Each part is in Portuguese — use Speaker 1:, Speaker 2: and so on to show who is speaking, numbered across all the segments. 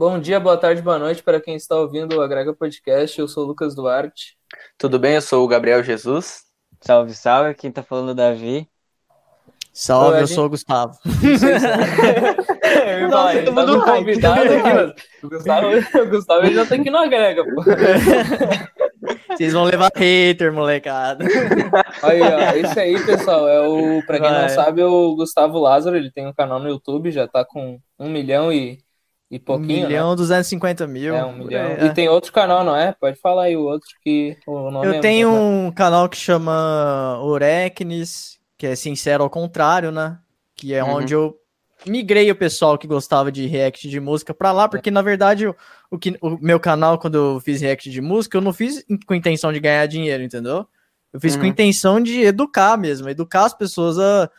Speaker 1: Bom dia, boa tarde, boa noite para quem está ouvindo o Agrega Podcast. Eu sou o Lucas Duarte.
Speaker 2: Tudo bem? Eu sou o Gabriel Jesus.
Speaker 3: Salve, salve. Quem tá falando é o Davi.
Speaker 4: Salve, eu, eu sou o Gustavo.
Speaker 1: eu ia falar, ele tá convidado aqui, O Gustavo, o Gustavo já tá aqui no Agrega, pô.
Speaker 4: Vocês vão levar hater, molecada.
Speaker 1: Aí, ó, esse aí, pessoal, é o, pra quem Vai. não sabe, é o Gustavo Lázaro, ele tem um canal no YouTube, já tá com um milhão e, e pouquinho,
Speaker 4: Um milhão,
Speaker 1: né?
Speaker 4: 250 mil.
Speaker 1: É, um milhão. É. E tem outro canal, não é? Pode falar aí o outro que o nome
Speaker 4: Eu
Speaker 1: é
Speaker 4: tenho um canal que chama Orecnes, que é sincero ao contrário, né? Que é uhum. onde eu migrei o pessoal que gostava de react de música para lá, porque na verdade o, o, que, o meu canal, quando eu fiz react de música, eu não fiz com intenção de ganhar dinheiro, entendeu? Eu fiz uhum. com intenção de educar mesmo, educar as pessoas a,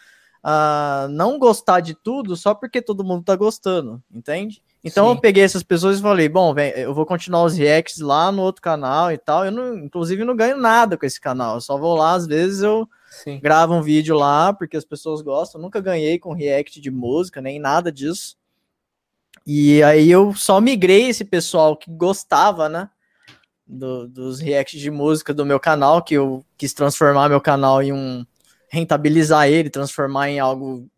Speaker 4: a não gostar de tudo só porque todo mundo tá gostando, entende? Então Sim. eu peguei essas pessoas e falei, bom, vem, eu vou continuar os reacts lá no outro canal e tal. Eu não, inclusive não ganho nada com esse canal. Eu só vou lá, às vezes eu Sim. gravo um vídeo lá porque as pessoas gostam. Eu nunca ganhei com react de música, nem nada disso. E aí eu só migrei esse pessoal que gostava, né? Do, dos reacts de música do meu canal, que eu quis transformar meu canal em um. rentabilizar ele, transformar em algo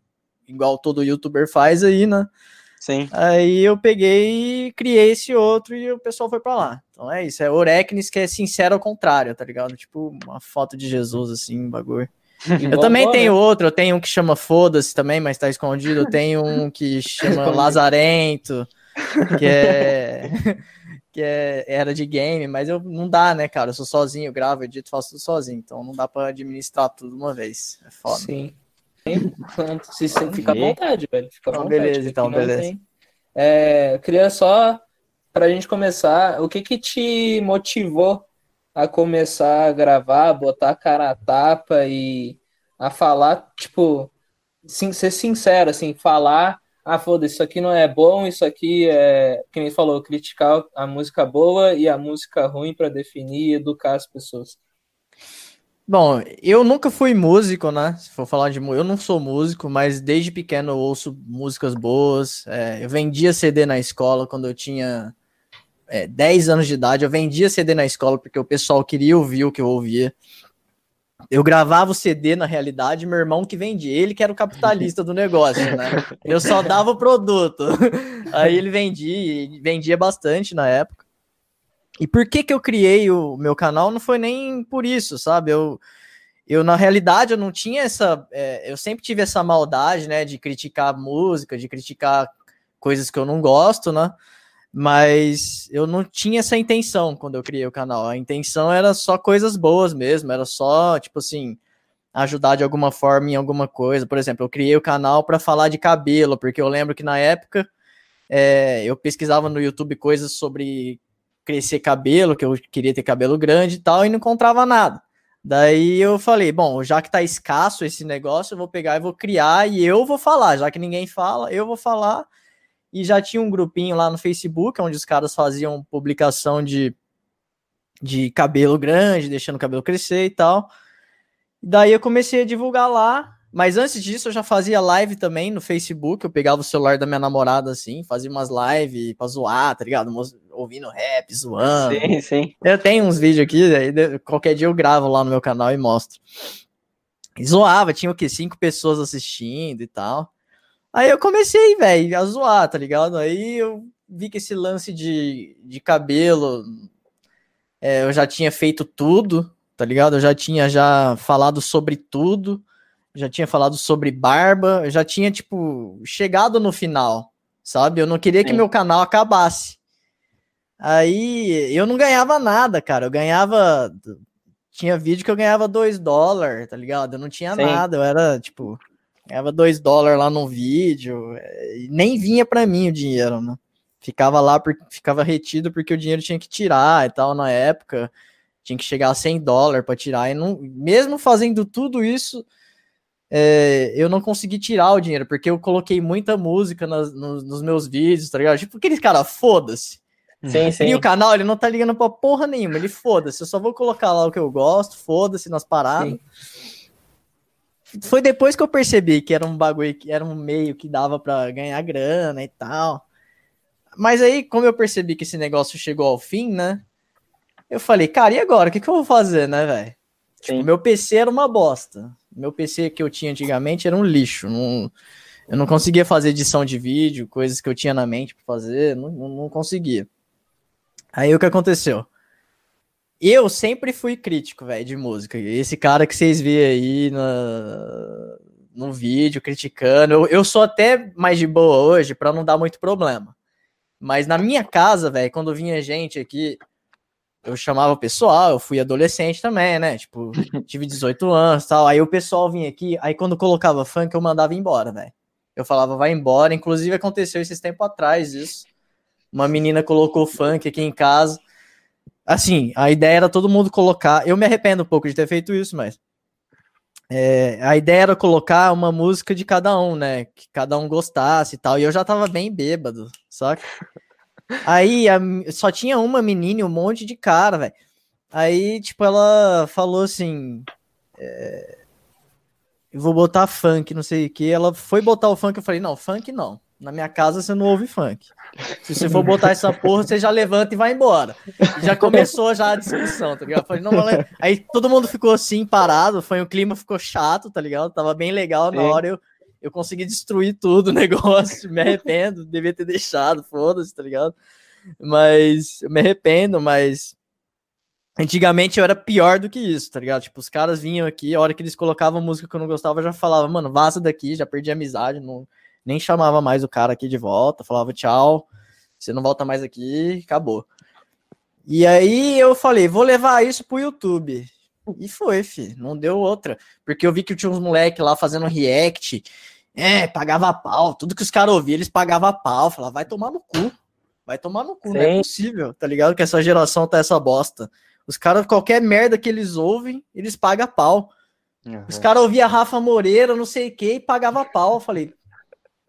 Speaker 4: igual todo youtuber faz aí, né?
Speaker 2: Sim.
Speaker 4: Aí eu peguei e criei esse outro e o pessoal foi para lá. Então é isso, é Orecnis que é sincero ao contrário, tá ligado? Tipo uma foto de Jesus, assim, um bagulho. eu também tenho outro, eu tenho um que chama Foda-se também, mas tá escondido. Eu tenho um que chama Lazarento, que é. que é, era de game, mas eu não dá, né, cara? Eu sou sozinho, eu gravo, edito, faço tudo sozinho, então não dá para administrar tudo uma vez. É foda.
Speaker 1: Sim. Se, fica à vontade, velho. Fica à
Speaker 4: então,
Speaker 1: vontade,
Speaker 4: beleza, então, beleza. Tem...
Speaker 1: É, queria só, para a gente começar, o que que te motivou a começar a gravar, botar a cara a tapa e a falar, tipo, sim, ser sincero, assim, falar, ah, foda isso aqui não é bom, isso aqui é, que nem falou, criticar a música boa e a música ruim para definir e educar as pessoas.
Speaker 4: Bom, eu nunca fui músico, né? Se for falar de eu não sou músico, mas desde pequeno eu ouço músicas boas. É, eu vendia CD na escola quando eu tinha é, 10 anos de idade. Eu vendia CD na escola porque o pessoal queria ouvir o que eu ouvia. Eu gravava o CD na realidade, meu irmão que vendia, ele que era o capitalista do negócio, né? Eu só dava o produto. Aí ele vendia, vendia bastante na época. E por que que eu criei o meu canal? Não foi nem por isso, sabe? Eu, eu na realidade, eu não tinha essa. É, eu sempre tive essa maldade, né? De criticar música, de criticar coisas que eu não gosto, né? Mas eu não tinha essa intenção quando eu criei o canal. A intenção era só coisas boas mesmo, era só, tipo assim, ajudar de alguma forma em alguma coisa. Por exemplo, eu criei o canal para falar de cabelo, porque eu lembro que na época é, eu pesquisava no YouTube coisas sobre crescer cabelo, que eu queria ter cabelo grande e tal, e não encontrava nada. Daí eu falei, bom, já que tá escasso esse negócio, eu vou pegar e vou criar e eu vou falar, já que ninguém fala, eu vou falar. E já tinha um grupinho lá no Facebook, onde os caras faziam publicação de, de cabelo grande, deixando o cabelo crescer e tal. Daí eu comecei a divulgar lá, mas antes disso eu já fazia live também no Facebook, eu pegava o celular da minha namorada assim, fazia umas lives pra zoar, tá ligado? ouvindo rap, zoando.
Speaker 2: Sim, sim.
Speaker 4: Eu tenho uns vídeos aqui, aí qualquer dia eu gravo lá no meu canal e mostro. E zoava, tinha o quê? Cinco pessoas assistindo e tal. Aí eu comecei, velho, a zoar, tá ligado? Aí eu vi que esse lance de, de cabelo, é, eu já tinha feito tudo, tá ligado? Eu já tinha já falado sobre tudo, já tinha falado sobre barba, eu já tinha, tipo, chegado no final, sabe? Eu não queria Sim. que meu canal acabasse. Aí eu não ganhava nada, cara. Eu ganhava. Tinha vídeo que eu ganhava 2 dólares, tá ligado? Eu não tinha Sim. nada. Eu era, tipo, ganhava 2 dólares lá no vídeo. Nem vinha para mim o dinheiro, né? Ficava lá, por, ficava retido porque o dinheiro tinha que tirar e tal na época. Tinha que chegar a 100 dólares para tirar. E não, mesmo fazendo tudo isso, é, eu não consegui tirar o dinheiro, porque eu coloquei muita música nas, nos, nos meus vídeos, tá ligado? Tipo, aqueles cara, foda-se.
Speaker 2: Sim, sim.
Speaker 4: E o canal, ele não tá ligando pra porra nenhuma, ele foda-se, eu só vou colocar lá o que eu gosto, foda-se nas paradas. Sim. Foi depois que eu percebi que era um bagulho, que era um meio que dava para ganhar grana e tal. mas aí, como eu percebi que esse negócio chegou ao fim, né? Eu falei, cara, e agora? O que, que eu vou fazer, né, velho? Tipo, meu PC era uma bosta. Meu PC que eu tinha antigamente era um lixo. Não, eu não conseguia fazer edição de vídeo, coisas que eu tinha na mente para fazer, não, não, conseguia. Aí o que aconteceu? Eu sempre fui crítico, velho, de música. Esse cara que vocês vê aí na, no vídeo criticando, eu, eu sou até mais de boa hoje para não dar muito problema. Mas na minha casa, velho, quando vinha gente aqui, eu chamava o pessoal, eu fui adolescente também, né? Tipo, tive 18 anos tal. Aí o pessoal vinha aqui, aí quando colocava funk, eu mandava embora, velho. Eu falava, vai embora. Inclusive aconteceu esses tempos atrás isso. Uma menina colocou funk aqui em casa. Assim, a ideia era todo mundo colocar. Eu me arrependo um pouco de ter feito isso, mas. É, a ideia era colocar uma música de cada um, né? Que cada um gostasse e tal. E eu já tava bem bêbado, saca? Aí a, só tinha uma menina e um monte de cara, velho. Aí, tipo, ela falou assim: é, Eu vou botar funk, não sei o que. Ela foi botar o funk, eu falei: Não, funk não. Na minha casa você não ouve funk. Se você for botar essa porra, você já levanta e vai embora. Já começou já a discussão, tá ligado? Eu falei, não, Aí todo mundo ficou assim, parado. Foi o clima ficou chato, tá ligado? Tava bem legal. Na hora eu, eu consegui destruir tudo o negócio, me arrependo, devia ter deixado, foda-se, tá ligado? Mas eu me arrependo, mas antigamente eu era pior do que isso, tá ligado? Tipo, os caras vinham aqui, a hora que eles colocavam música que eu não gostava, eu já falava, mano, vaza daqui, já perdi a amizade, não, nem chamava mais o cara aqui de volta, falava tchau, você não volta mais aqui, acabou. E aí eu falei, vou levar isso pro YouTube. E foi, fi, não deu outra. Porque eu vi que tinha uns moleques lá fazendo react, é, pagava pau. Tudo que os caras ouviam, eles pagavam pau. Falava, vai tomar no cu. Vai tomar no cu, Sim. não é possível, tá ligado? Que essa geração tá essa bosta. Os caras, qualquer merda que eles ouvem, eles pagam pau. Uhum. Os caras ouviam Rafa Moreira, não sei o que, e pagava pau. Eu falei,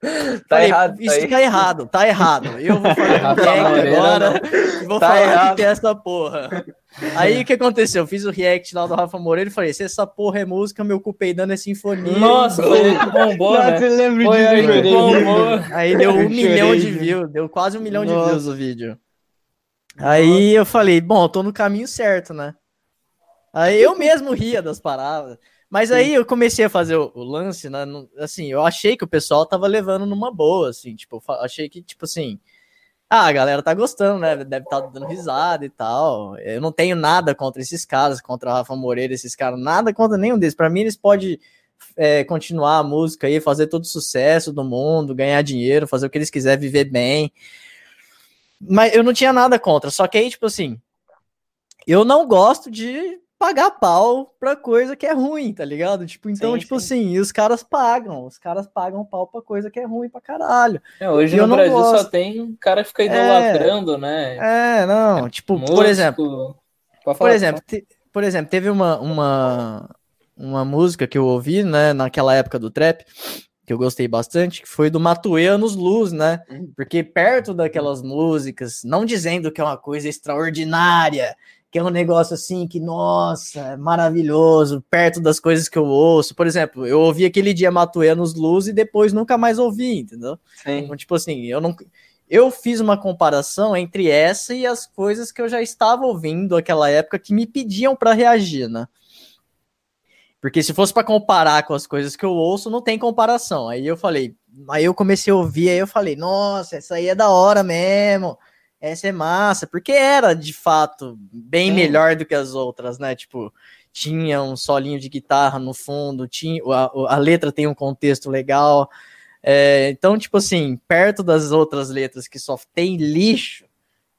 Speaker 2: tá Falei, errado.
Speaker 4: Isso tá, tá errado, tá errado. Eu vou fazer um react agora e vou tá falar errado. que tem essa porra. Aí o que aconteceu? Eu fiz o react lá do Rafa Moreira e falei: se essa porra é música, meu cupei dando é sinfonia.
Speaker 1: Nossa, foi bombou, né? Você lembra
Speaker 4: foi disso, aí, bombou. aí deu um milhão de views, deu quase um milhão Nossa. de views o vídeo. Aí eu falei: bom, eu tô no caminho certo, né? Aí eu mesmo ria das paradas. Mas aí eu comecei a fazer o, o lance, né? Assim, eu achei que o pessoal tava levando numa boa, assim, tipo, achei que, tipo assim, ah, a galera tá gostando, né? Deve estar tá dando risada e tal. Eu não tenho nada contra esses caras, contra o Rafa Moreira, esses caras, nada contra nenhum deles. Para mim, eles podem é, continuar a música aí, fazer todo o sucesso do mundo, ganhar dinheiro, fazer o que eles quiserem, viver bem. Mas eu não tinha nada contra. Só que aí, tipo assim, eu não gosto de pagar pau pra coisa que é ruim, tá ligado? Tipo, então, sim, tipo sim. assim, os caras pagam, os caras pagam pau pra coisa que é ruim pra caralho.
Speaker 1: É, hoje no Brasil gosto. só tem cara que fica é. idolatrando, é, né?
Speaker 4: É, não, tipo, Músico, por exemplo, falar, por exemplo, te, por exemplo, teve uma, uma, uma música que eu ouvi, né, naquela época do trap, que eu gostei bastante, que foi do Matuê Anos Luz, né? Hum. Porque perto daquelas músicas, não dizendo que é uma coisa extraordinária, que é um negócio assim que, nossa, é maravilhoso, perto das coisas que eu ouço. Por exemplo, eu ouvi aquele dia Matuê nos Luz e depois nunca mais ouvi, entendeu? Sim. Então, tipo assim, eu não. Eu fiz uma comparação entre essa e as coisas que eu já estava ouvindo naquela época que me pediam para reagir, né? Porque se fosse para comparar com as coisas que eu ouço, não tem comparação. Aí eu falei, aí eu comecei a ouvir, aí eu falei, nossa, essa aí é da hora mesmo essa é massa, porque era de fato bem melhor do que as outras, né? Tipo, tinha um solinho de guitarra no fundo, tinha a, a letra tem um contexto legal. É, então, tipo assim, perto das outras letras que só tem lixo,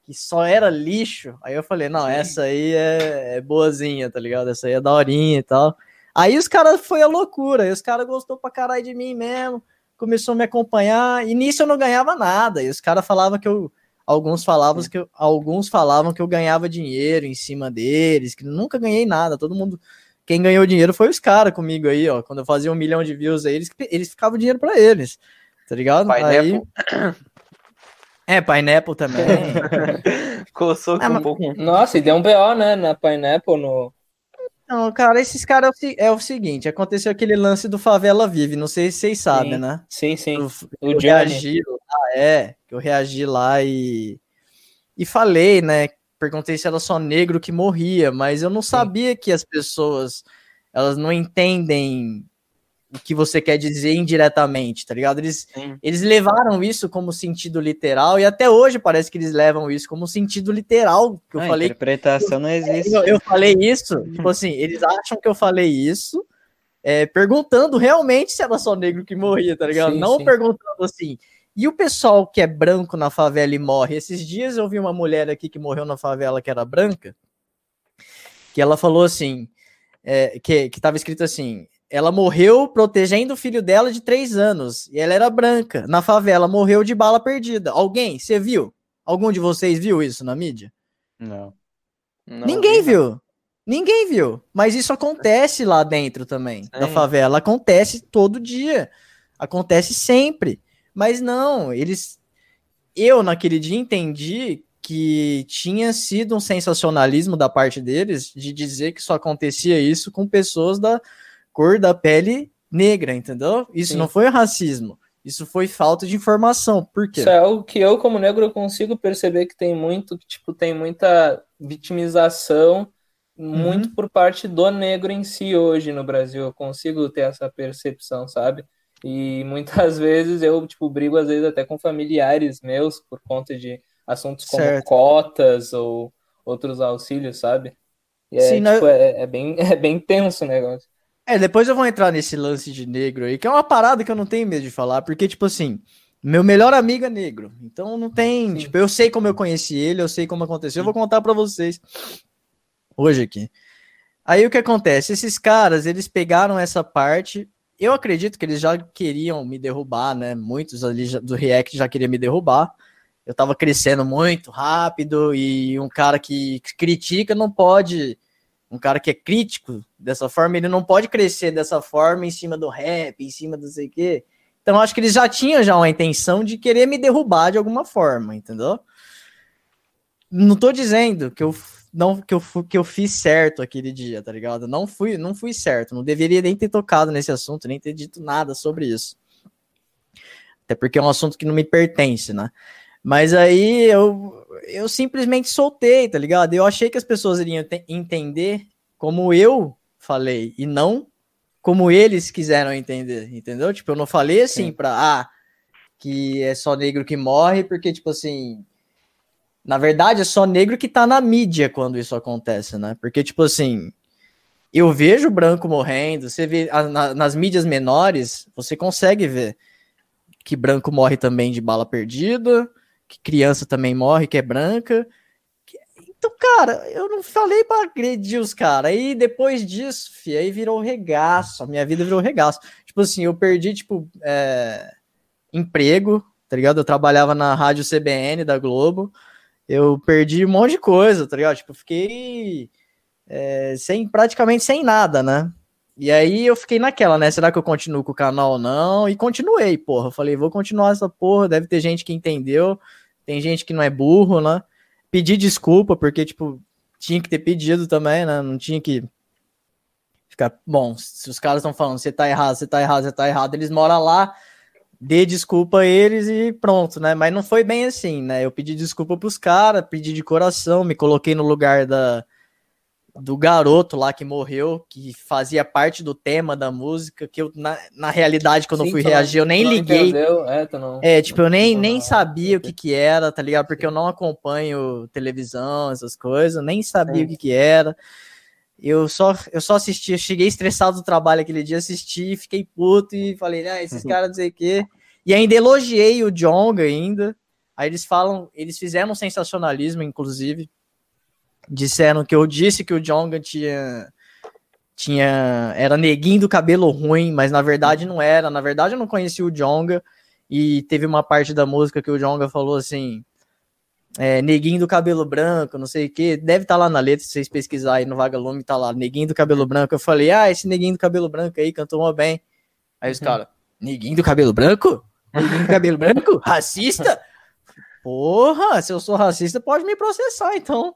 Speaker 4: que só era lixo, aí eu falei, não, Sim. essa aí é, é, boazinha, tá ligado? Essa aí é daorinha e tal. Aí os caras foi a loucura, aí os caras gostou pra caralho de mim mesmo, começou a me acompanhar, e nisso eu não ganhava nada, e os caras falavam que eu alguns falavam que eu, alguns falavam que eu ganhava dinheiro em cima deles, que nunca ganhei nada. Todo mundo, quem ganhou dinheiro foi os caras comigo aí, ó. Quando eu fazia um milhão de views aí, eles, eles ficavam dinheiro para eles, tá ligado? Aí, é, Pineapple também.
Speaker 1: Coçou é, um pouco. Nossa, e deu um BO, né, na Pineapple no.
Speaker 4: Não, cara, esses caras é, é o seguinte: aconteceu aquele lance do Favela Vive, não sei se vocês sabem,
Speaker 1: sim,
Speaker 4: né?
Speaker 1: Sim, sim.
Speaker 4: O, o reagiram é, que eu reagi lá e, e falei, né? Perguntei se era só negro que morria, mas eu não sabia que as pessoas elas não entendem o que você quer dizer indiretamente, tá ligado? Eles, eles levaram isso como sentido literal e até hoje parece que eles levam isso como sentido literal. Que eu
Speaker 3: a
Speaker 4: falei.
Speaker 3: Interpretação não existe.
Speaker 4: Eu, eu falei isso, tipo assim, eles acham que eu falei isso, é, perguntando realmente se era só negro que morria, tá ligado?
Speaker 1: Sim,
Speaker 4: não
Speaker 1: sim.
Speaker 4: perguntando assim. E o pessoal que é branco na favela e morre? Esses dias eu vi uma mulher aqui que morreu na favela que era branca, que ela falou assim, é, que, que tava escrito assim, ela morreu protegendo o filho dela de três anos, e ela era branca, na favela, morreu de bala perdida. Alguém, você viu? Algum de vocês viu isso na mídia?
Speaker 3: Não.
Speaker 2: Não
Speaker 4: Ninguém
Speaker 2: não.
Speaker 4: viu. Ninguém viu. Mas isso acontece lá dentro também, da
Speaker 2: Sim.
Speaker 4: favela. Acontece todo dia. Acontece sempre. Mas não, eles. Eu, naquele dia, entendi que tinha sido um sensacionalismo da parte deles de dizer que só acontecia isso com pessoas da cor da pele negra, entendeu? Isso
Speaker 1: Sim.
Speaker 4: não foi racismo. Isso foi falta de informação. Por quê?
Speaker 1: Isso é algo que eu, como negro, consigo perceber que tem muito, tipo, tem muita vitimização, muito por parte do negro em si hoje no Brasil. Eu consigo ter essa percepção, sabe? E muitas vezes eu, tipo, brigo às vezes até com familiares meus por conta de assuntos como
Speaker 4: Certo.
Speaker 1: cotas ou outros auxílios, sabe? E é,
Speaker 4: Sim, né?
Speaker 1: tipo, é, é bem, é bem tenso o negócio.
Speaker 4: É, depois eu vou entrar nesse lance de negro aí, que é uma parada que eu não tenho medo de falar, porque, tipo assim, meu melhor amigo é negro. Então não tem.
Speaker 1: Sim.
Speaker 4: Tipo, eu sei como eu conheci ele, eu sei como aconteceu, eu vou contar pra vocês hoje aqui. Aí o que acontece? Esses caras, eles pegaram essa parte. Eu acredito que eles já queriam me derrubar, né? Muitos ali do React já queriam me derrubar. Eu tava crescendo muito rápido e um cara que critica não pode um cara que é crítico dessa forma, ele não pode crescer dessa forma em cima do rap, em cima do sei o quê. Então acho que eles já tinham já uma intenção de querer me derrubar de alguma forma, entendeu? Não tô dizendo que eu não que eu, fu- que eu fiz certo aquele dia, tá ligado? Não fui, não fui certo, não deveria nem ter tocado nesse assunto, nem ter dito nada sobre isso. Até porque é um assunto que não me pertence, né? Mas aí eu, eu simplesmente soltei, tá ligado? Eu achei que as pessoas iriam te- entender como eu falei e não como eles quiseram entender, entendeu? Tipo, eu não falei assim
Speaker 1: Sim.
Speaker 4: pra, ah, que é só negro que morre, porque, tipo assim, na verdade é só negro que tá na mídia quando isso acontece, né? Porque, tipo assim, eu vejo branco morrendo, você vê na- nas mídias menores, você consegue ver que branco morre também de bala perdida, que criança também morre, que é branca. Então, cara, eu não falei pra agredir os caras. Aí depois disso, fi, aí virou regaço. A minha vida virou regaço. Tipo assim, eu perdi, tipo, é, emprego, tá ligado? Eu trabalhava na rádio CBN da Globo. Eu perdi um monte de coisa, tá ligado? Tipo, fiquei é, sem, praticamente sem nada, né? E aí eu fiquei naquela, né? Será que eu continuo com o canal ou não? E continuei, porra. Eu falei, vou continuar essa porra. Deve ter gente que entendeu. Tem gente que não é burro, né? Pedi desculpa, porque, tipo, tinha que ter pedido também, né? Não tinha que ficar. Bom, se os caras estão falando, você tá errado, você tá errado, você tá errado, eles moram lá, dê desculpa a eles e pronto, né? Mas não foi bem assim, né? Eu pedi desculpa pros caras, pedi de coração, me coloquei no lugar da do garoto lá que morreu, que fazia parte do tema da música, que eu, na, na realidade, quando eu
Speaker 1: Sim,
Speaker 4: fui
Speaker 1: tu não-
Speaker 4: reagir, eu nem liguei.
Speaker 1: É, não...
Speaker 4: É, tipo, eu nem, nem sabia o que que era, tá ligado? Porque eu não acompanho televisão, essas coisas, nem sabia
Speaker 1: Sim.
Speaker 4: o que que era. Eu só, eu só assisti, eu cheguei estressado do trabalho aquele dia, assisti, fiquei puto e falei, ah, esses caras não sei o quê. E ainda elogiei o Jonga ainda. Aí eles falam, eles fizeram um sensacionalismo, inclusive. Disseram que eu disse que o Jonga tinha tinha era neguinho do cabelo ruim, mas na verdade não era. Na verdade eu não conhecia o Jonga e teve uma parte da música que o Jonga falou assim, é, neguinho do cabelo branco, não sei o que, deve estar lá na letra, se vocês pesquisarem no Vagalume, tá lá, neguinho do cabelo branco. Eu falei, ah, esse neguinho do cabelo branco aí cantou mó bem. Aí os
Speaker 1: Uhum.
Speaker 4: caras, neguinho do cabelo branco? Neguinho do cabelo branco? Racista? Porra, se eu sou racista, pode me processar, então.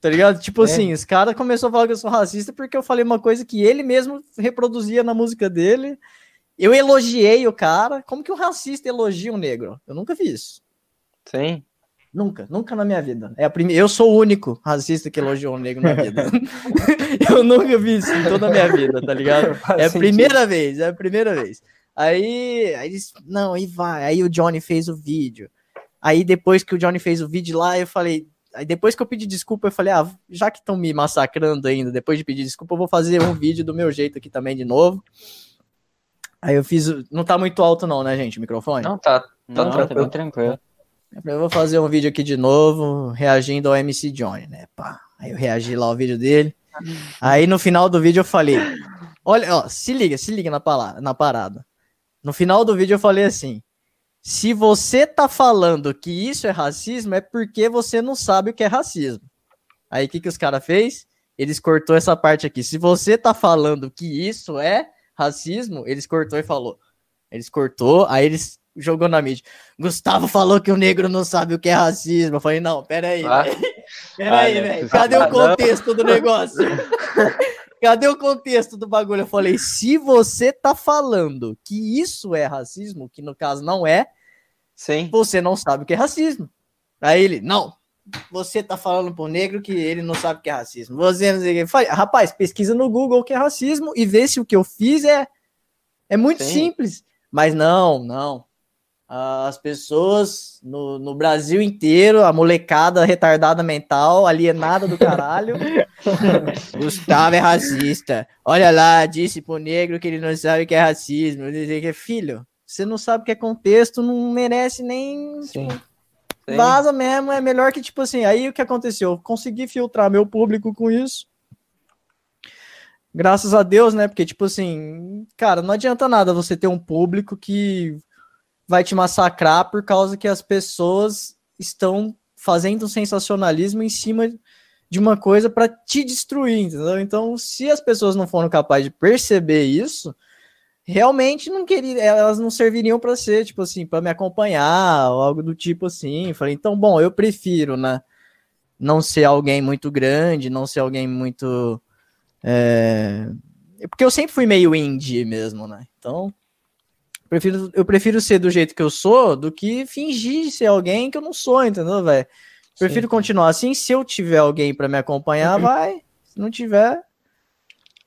Speaker 4: Tá ligado? Tipo
Speaker 1: É.
Speaker 4: assim, os caras começaram a falar que eu sou racista porque eu falei uma coisa que ele mesmo reproduzia na música dele. Eu elogiei o cara. Como que um racista elogia um negro? Eu nunca vi isso.
Speaker 3: Sim.
Speaker 4: Nunca, nunca na minha vida. É a prime... Eu sou o único racista que elogiou um negro na vida. eu nunca vi isso em toda a minha vida, tá ligado? É a primeira vez, é a primeira vez. Aí, aí eles, não, aí vai. Aí o Johnny fez o vídeo. Aí depois que o Johnny fez o vídeo lá, eu falei, aí depois que eu pedi desculpa, eu falei, ah, já que estão me massacrando ainda, depois de pedir desculpa, eu vou fazer um vídeo do meu jeito aqui também de novo. Aí eu fiz, não tá muito alto não, né, gente, o microfone?
Speaker 3: Não, tá, tá
Speaker 4: Não,
Speaker 3: tranquilo.
Speaker 4: tá
Speaker 3: bem tranquilo.
Speaker 4: Eu vou fazer um vídeo aqui de novo, reagindo ao MC Johnny, né? Pá. Aí eu reagi lá ao vídeo dele. Aí no final do vídeo eu falei: Olha, ó, se liga, se liga na, pala- na parada. No final do vídeo eu falei assim: Se você tá falando que isso é racismo, é porque você não sabe o que é racismo. Aí o que, que os caras fez? Eles cortou essa parte aqui. Se você tá falando que isso é racismo, eles cortou e falou. Eles cortou, aí eles jogou na mídia. Gustavo falou que o negro não sabe o que é racismo. Eu falei, não, peraí,
Speaker 3: Ah.
Speaker 4: Peraí,
Speaker 3: Ah,
Speaker 4: velho. Cadê
Speaker 3: Ah,
Speaker 4: o
Speaker 3: não.
Speaker 4: contexto do negócio? Cadê o contexto do bagulho? Eu falei, se você tá falando que isso é racismo, que no caso não é,
Speaker 3: Sim.
Speaker 4: você não sabe o que é racismo. Aí ele, não, você tá falando pro negro que ele não sabe o que é racismo. Você não sei o que. Eu falei, Rapaz, pesquisa no Google o que é racismo e vê se o que eu fiz é, é muito
Speaker 3: Sim.
Speaker 4: simples. Mas não, não. As pessoas no, no Brasil inteiro, a molecada retardada mental, alienada do caralho. Gustavo é racista. Olha lá, disse pro negro que ele não sabe o que é racismo. Disse que, filho, você não sabe o que é contexto, não merece nem
Speaker 1: Sim.
Speaker 3: Sim.
Speaker 4: Vaza mesmo, é melhor que, tipo assim, aí o que aconteceu? Eu consegui filtrar meu público com isso. Graças a Deus, né? Porque, tipo assim, cara, não adianta nada você ter um público que vai te massacrar por causa que as pessoas estão fazendo um sensacionalismo em cima de uma coisa para te destruir, entendeu? Então, se as pessoas não foram capazes de perceber isso, realmente não queria, elas não serviriam para ser, tipo assim, para me acompanhar, ou algo do tipo assim. Falei, então, bom, eu prefiro, né, não ser alguém muito grande, não ser alguém muito é... porque eu sempre fui meio indie mesmo, né? Então, prefiro, eu prefiro ser do jeito que eu sou do que fingir ser alguém que eu não sou, entendeu, velho? Prefiro
Speaker 1: Sim.
Speaker 4: continuar assim. Se eu tiver alguém para me acompanhar, vai. Se não tiver,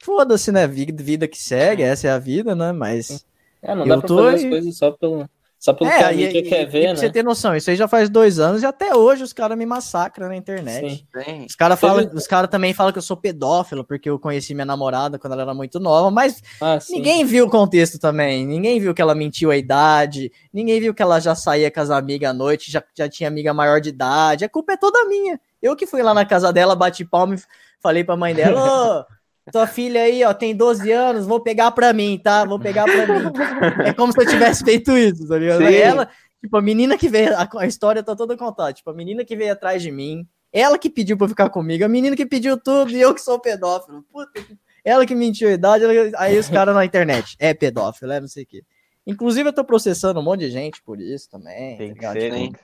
Speaker 4: foda-se, né? Vida, vida que segue, essa é a vida, né? Mas.
Speaker 1: É, não
Speaker 4: Eu
Speaker 1: dá pra
Speaker 4: tô
Speaker 1: fazer as coisas só pelo, só pelo que
Speaker 4: É,
Speaker 1: a
Speaker 4: e,
Speaker 1: mídia
Speaker 4: e-
Speaker 1: quer
Speaker 4: e
Speaker 1: ver,
Speaker 4: pra você
Speaker 1: né?
Speaker 4: ter noção, isso aí já faz dois anos e até hoje os caras me massacram na internet.
Speaker 1: Sim.
Speaker 4: Os caras falam,
Speaker 1: Teve-
Speaker 4: os caras também falam que eu sou pedófilo porque eu conheci minha namorada quando ela era muito nova, mas
Speaker 1: Ah,
Speaker 4: ninguém viu o contexto também. Ninguém viu que ela mentiu a idade, ninguém viu que ela já saía com as amigas à noite, já, já tinha amiga maior de idade. A culpa é toda minha. Eu que fui lá na casa dela, bati palma e falei pra mãe dela: Ô, tua filha aí, ó, tem 12 anos, vou pegar pra mim, tá? Vou pegar pra mim. É como se eu tivesse feito isso, tá ligado? Ela, tipo, a menina que veio, a, a história tá toda contada. Tipo, a menina que veio atrás de mim, ela que pediu pra ficar comigo, a menina que pediu tudo e eu que sou pedófilo. Puta, que- ela que mentiu a idade, ela- aí os caras na internet, é pedófilo, é não sei o quê. Inclusive, eu tô processando um monte de gente por isso também.
Speaker 3: Tem
Speaker 4: tá
Speaker 3: que ser,
Speaker 4: Tipo,
Speaker 3: né?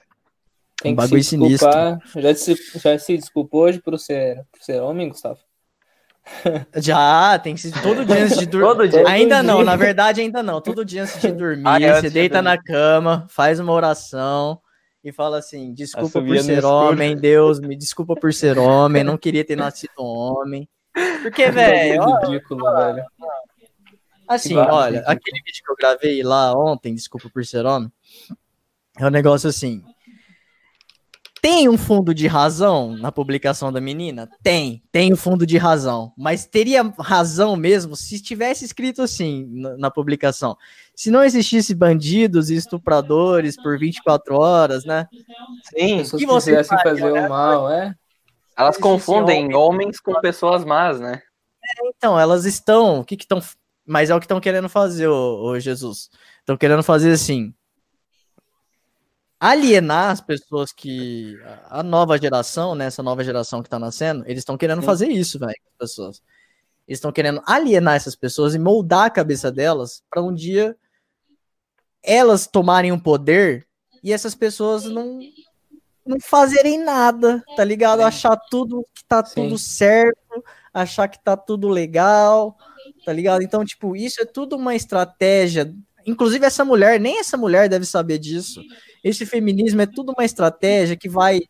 Speaker 1: Tem
Speaker 4: um
Speaker 1: que
Speaker 4: bagulho
Speaker 1: se desculpar.
Speaker 4: sinistro.
Speaker 1: Já se, já se desculpou hoje por ser, por ser homem, Gustavo?
Speaker 4: Já, tem que ser todo dia antes de dormir. Ainda não,
Speaker 1: dia.
Speaker 4: na verdade ainda não. Todo dia antes de dormir,
Speaker 3: Ah, é, antes
Speaker 4: você
Speaker 3: de
Speaker 4: deita
Speaker 3: dormir.
Speaker 4: na cama, faz uma oração e fala assim: desculpa por
Speaker 3: Assobia no
Speaker 4: ser
Speaker 3: escuro.
Speaker 4: homem, Deus, me desculpa por ser homem, não queria ter nascido homem. Porque, velho, ó,
Speaker 1: Bagulho ridículo, velho.
Speaker 4: assim, olha,
Speaker 1: ridículo.
Speaker 4: aquele vídeo que eu gravei lá ontem, desculpa por ser homem, é um negócio assim. Tem um fundo de razão na publicação da menina? Tem, tem um fundo de razão. Mas teria razão mesmo se tivesse escrito assim na, na publicação. Se não existisse bandidos e estupradores por 24 horas, né?
Speaker 3: Sim.
Speaker 4: Você
Speaker 1: quisessem
Speaker 4: faria,
Speaker 1: fazer
Speaker 4: né?
Speaker 1: o mal, é?
Speaker 3: Elas confundem
Speaker 4: homem.
Speaker 3: homens com pessoas más, né?
Speaker 4: Então, elas estão. O que que estão. Mas é o que estão querendo fazer, ô, ô Jesus. Estão querendo fazer assim. Alienar as pessoas que. A nova geração, né? Essa nova geração que tá nascendo, eles estão querendo
Speaker 1: Sim.
Speaker 4: fazer isso, velho, com as pessoas. Eles estão querendo alienar essas pessoas e moldar a cabeça delas para um dia elas tomarem um poder e essas pessoas não não fazerem nada, tá ligado? Achar tudo que tá
Speaker 1: Sim.
Speaker 4: tudo certo, achar que tá tudo legal. tá ligado? Então, tipo, isso é tudo uma estratégia. Inclusive, essa mulher, nem essa mulher deve saber disso. Esse feminismo é tudo uma estratégia que vai,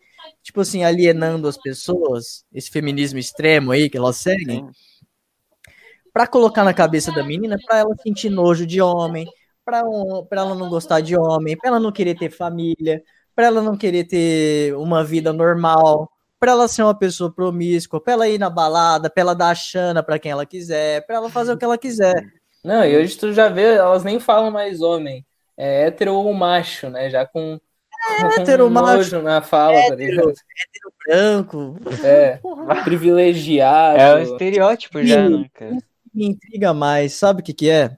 Speaker 4: tipo assim, alienando as pessoas, esse feminismo extremo aí que elas seguem, pra colocar na cabeça da menina, pra ela sentir nojo de homem, pra, um, ela não gostar de homem, pra ela não querer ter família, pra ela não querer ter uma vida normal, pra ela ser uma pessoa promíscua, pra ela ir na balada, pra ela dar a chana pra quem ela quiser, pra ela fazer o que ela quiser.
Speaker 1: Não, e hoje tu já vê, elas nem falam mais homem. É hétero ou macho, né? Já com, com
Speaker 4: hétero, macho,
Speaker 1: nojo na fala, tá ligado?
Speaker 4: Branco.
Speaker 1: É,
Speaker 3: Porra.
Speaker 1: privilegiado.
Speaker 2: É o estereótipo já, né, cara?
Speaker 4: me intriga mais, sabe o que que é?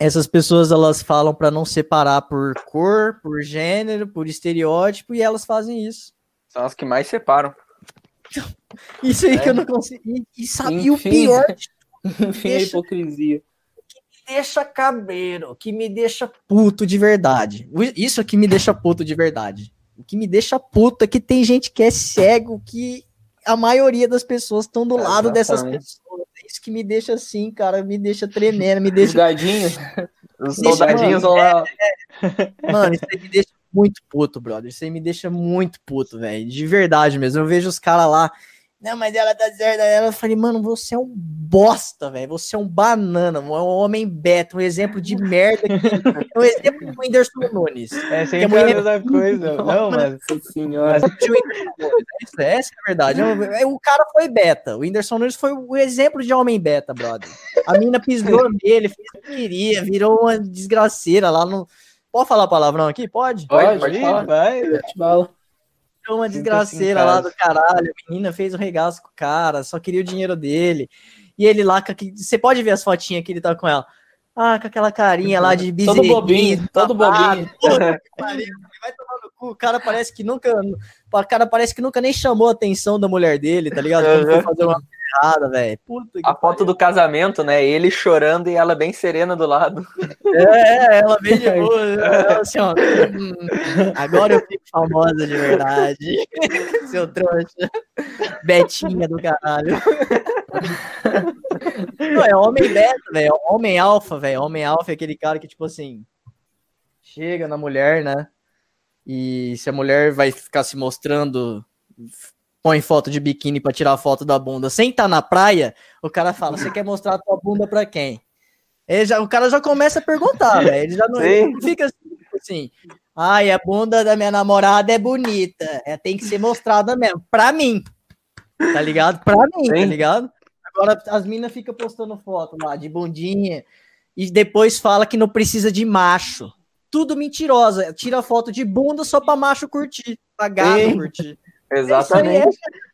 Speaker 4: Essas pessoas elas falam pra não separar por cor, por gênero, por estereótipo e elas fazem isso.
Speaker 3: São as que mais separam.
Speaker 4: Isso aí que eu não consigo. E, e sabe, e o
Speaker 1: Enfim.
Speaker 4: pior
Speaker 1: Enfim, a hipocrisia.
Speaker 4: Me deixa cabreiro, que me deixa puto de verdade. Isso aqui me deixa puto de verdade. O que me deixa puto é que tem gente que é cego, que a maioria das pessoas estão do lado dessas pessoas. É Isso que me deixa assim, cara, me deixa tremendo, me
Speaker 1: Os
Speaker 4: deixa
Speaker 1: gadinhos.
Speaker 3: Os soldadinhos vão lá.
Speaker 4: Mano, isso aí me deixa muito puto, brother. Isso aí me deixa muito puto, velho. De verdade mesmo. Eu vejo os caras lá. Não, mas ela tá certa. Ela eu falei, mano, você é um bosta, velho. Você é um banana, um homem beta, um exemplo de merda. Que... É um exemplo do Whindersson Nunes.
Speaker 2: É sempre
Speaker 4: a mulher-
Speaker 2: a mesma coisa. Não, mas
Speaker 1: Nossa senhora.
Speaker 4: Mas Essa, é a verdade. O cara foi beta. O Whindersson Nunes foi o exemplo de homem beta, brother. A mina pisou nele, fez o que queria, virou uma desgraceira lá no. Pode falar palavrão aqui? Pode?
Speaker 1: Pode,
Speaker 3: Pode
Speaker 1: pode
Speaker 3: falar.
Speaker 2: vai.
Speaker 1: Bala.
Speaker 4: Virou uma
Speaker 2: em
Speaker 4: desgraceira lá do caralho. A menina fez o regaço com o cara, só queria o dinheiro dele. E ele lá, você pode ver as fotinhas que ele tá com ela. Ah, com aquela carinha lá de
Speaker 1: Todo
Speaker 4: bezerrinho,
Speaker 1: bobinho, todo bobinho.
Speaker 4: Puta vai tomar no cu. O cara parece que nunca. O cara parece que nunca nem chamou a atenção da mulher dele, tá ligado? Quando foi fazer uma errada, velho. Puta que
Speaker 3: A foto do casamento, né? Ele chorando e ela bem serena do lado.
Speaker 4: É, é, ela vem de boa. ela assim, ó. "Hum, agora eu fico famosa de verdade. Seu trouxa. Betinha do caralho. Não, é homem beta, velho. é Homem alfa, velho. Homem alfa é aquele cara que, tipo assim, chega na mulher, né? E se a mulher vai ficar se mostrando, põe foto de biquíni pra tirar foto da bunda sem estar na praia, o cara fala: Você quer mostrar a tua bunda pra quem? Já, o cara já começa a perguntar, velho. Ele já não, ele não fica assim. Ai, a bunda da minha namorada é bonita. É, tem que ser mostrada mesmo. Pra mim. Tá ligado? Pra mim, tá
Speaker 3: Sim.
Speaker 4: ligado? Agora as minas ficam postando foto lá de bundinha e depois fala que não precisa de macho. Tudo mentirosa. Tira foto de bunda só pra macho curtir. Pra gato curtir.
Speaker 3: Exatamente.
Speaker 4: Isso aí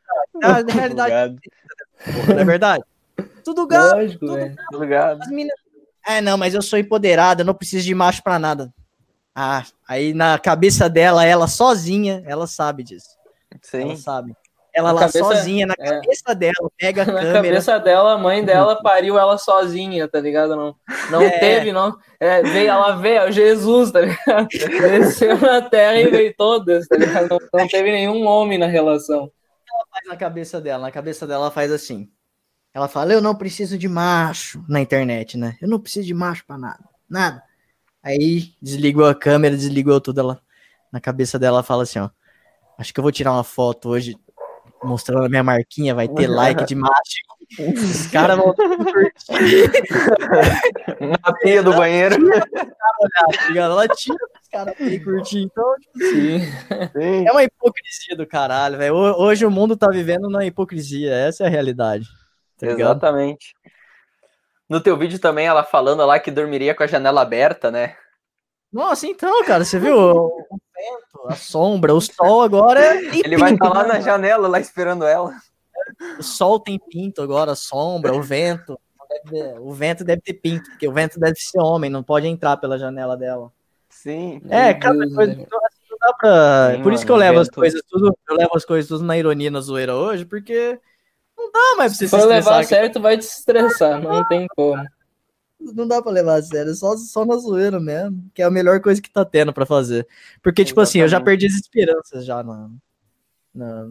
Speaker 4: é, na realidade,
Speaker 2: Obrigado.
Speaker 4: porra, não é verdade? Tudo gato.
Speaker 1: Lógico,
Speaker 4: tudo
Speaker 1: velho.
Speaker 3: Tá ligado?
Speaker 4: As minas. É, não, mas eu sou empoderada, eu não preciso de macho pra nada. Ah, aí na cabeça dela, ela sozinha, ela sabe disso. Ela
Speaker 3: Sim.
Speaker 4: sabe. Ela
Speaker 1: Na
Speaker 4: lá
Speaker 1: cabeça-
Speaker 4: sozinha, na
Speaker 1: é.
Speaker 4: cabeça dela, pega a
Speaker 1: Na
Speaker 4: câmera.
Speaker 1: cabeça dela, a mãe dela pariu ela sozinha, tá ligado? Não, não
Speaker 4: É.
Speaker 1: teve, não. É, veio, ela veio, Jesus, tá ligado? Desceu na terra e veio todas, tá ligado? Não, não teve nenhum homem na relação.
Speaker 4: faz na cabeça dela. Na cabeça dela ela faz assim. Ela fala, eu não preciso de macho na internet, né? Eu não preciso de macho pra nada. Nada. Aí desligou a câmera, desligou tudo. Ela, na cabeça dela ela fala assim, ó. Acho que eu vou tirar uma foto hoje mostrando a minha marquinha, vai ter like de macho. Os caras vão curtir,
Speaker 3: Na pia do banheiro.
Speaker 4: tá? Ela tira os caras pra ir curtir. Então, tipo,
Speaker 1: Sim.
Speaker 3: Sim.
Speaker 4: é uma hipocrisia do caralho, velho. Ho- Hoje o mundo tá vivendo na hipocrisia. Essa é a realidade. Tá ligado?
Speaker 3: Exatamente. No teu vídeo também, ela falando lá que dormiria com a janela aberta, né?
Speaker 4: Nossa, então, cara, você viu o vento, a sombra, o sol agora. tem
Speaker 3: Ele vai estar lá
Speaker 4: né?
Speaker 3: na janela, lá esperando ela.
Speaker 4: O sol tem pinto agora, a sombra, o vento. Deve- O vento deve ter pinto, porque o vento deve ser homem, não pode entrar pela janela dela.
Speaker 3: Sim.
Speaker 4: É, cada
Speaker 1: Deus,
Speaker 4: coisa.
Speaker 1: velho.
Speaker 4: então, assim, Não dá pra.
Speaker 2: Sim,
Speaker 4: Por isso que eu
Speaker 2: mano,
Speaker 4: levo as coisas tudo. Eu levo as coisas tudo na ironia, na zoeira hoje, porque não dá mais pra você
Speaker 1: Se
Speaker 4: se
Speaker 1: for levar
Speaker 4: estressar.
Speaker 1: a sério, tu vai te estressar, não tem como.
Speaker 4: Não dá pra levar a sério, é só, só na zoeira mesmo, que é a melhor coisa que tá tendo pra fazer. Porque, tipo assim, eu já
Speaker 3: Exatamente.
Speaker 4: perdi as esperanças já na, na-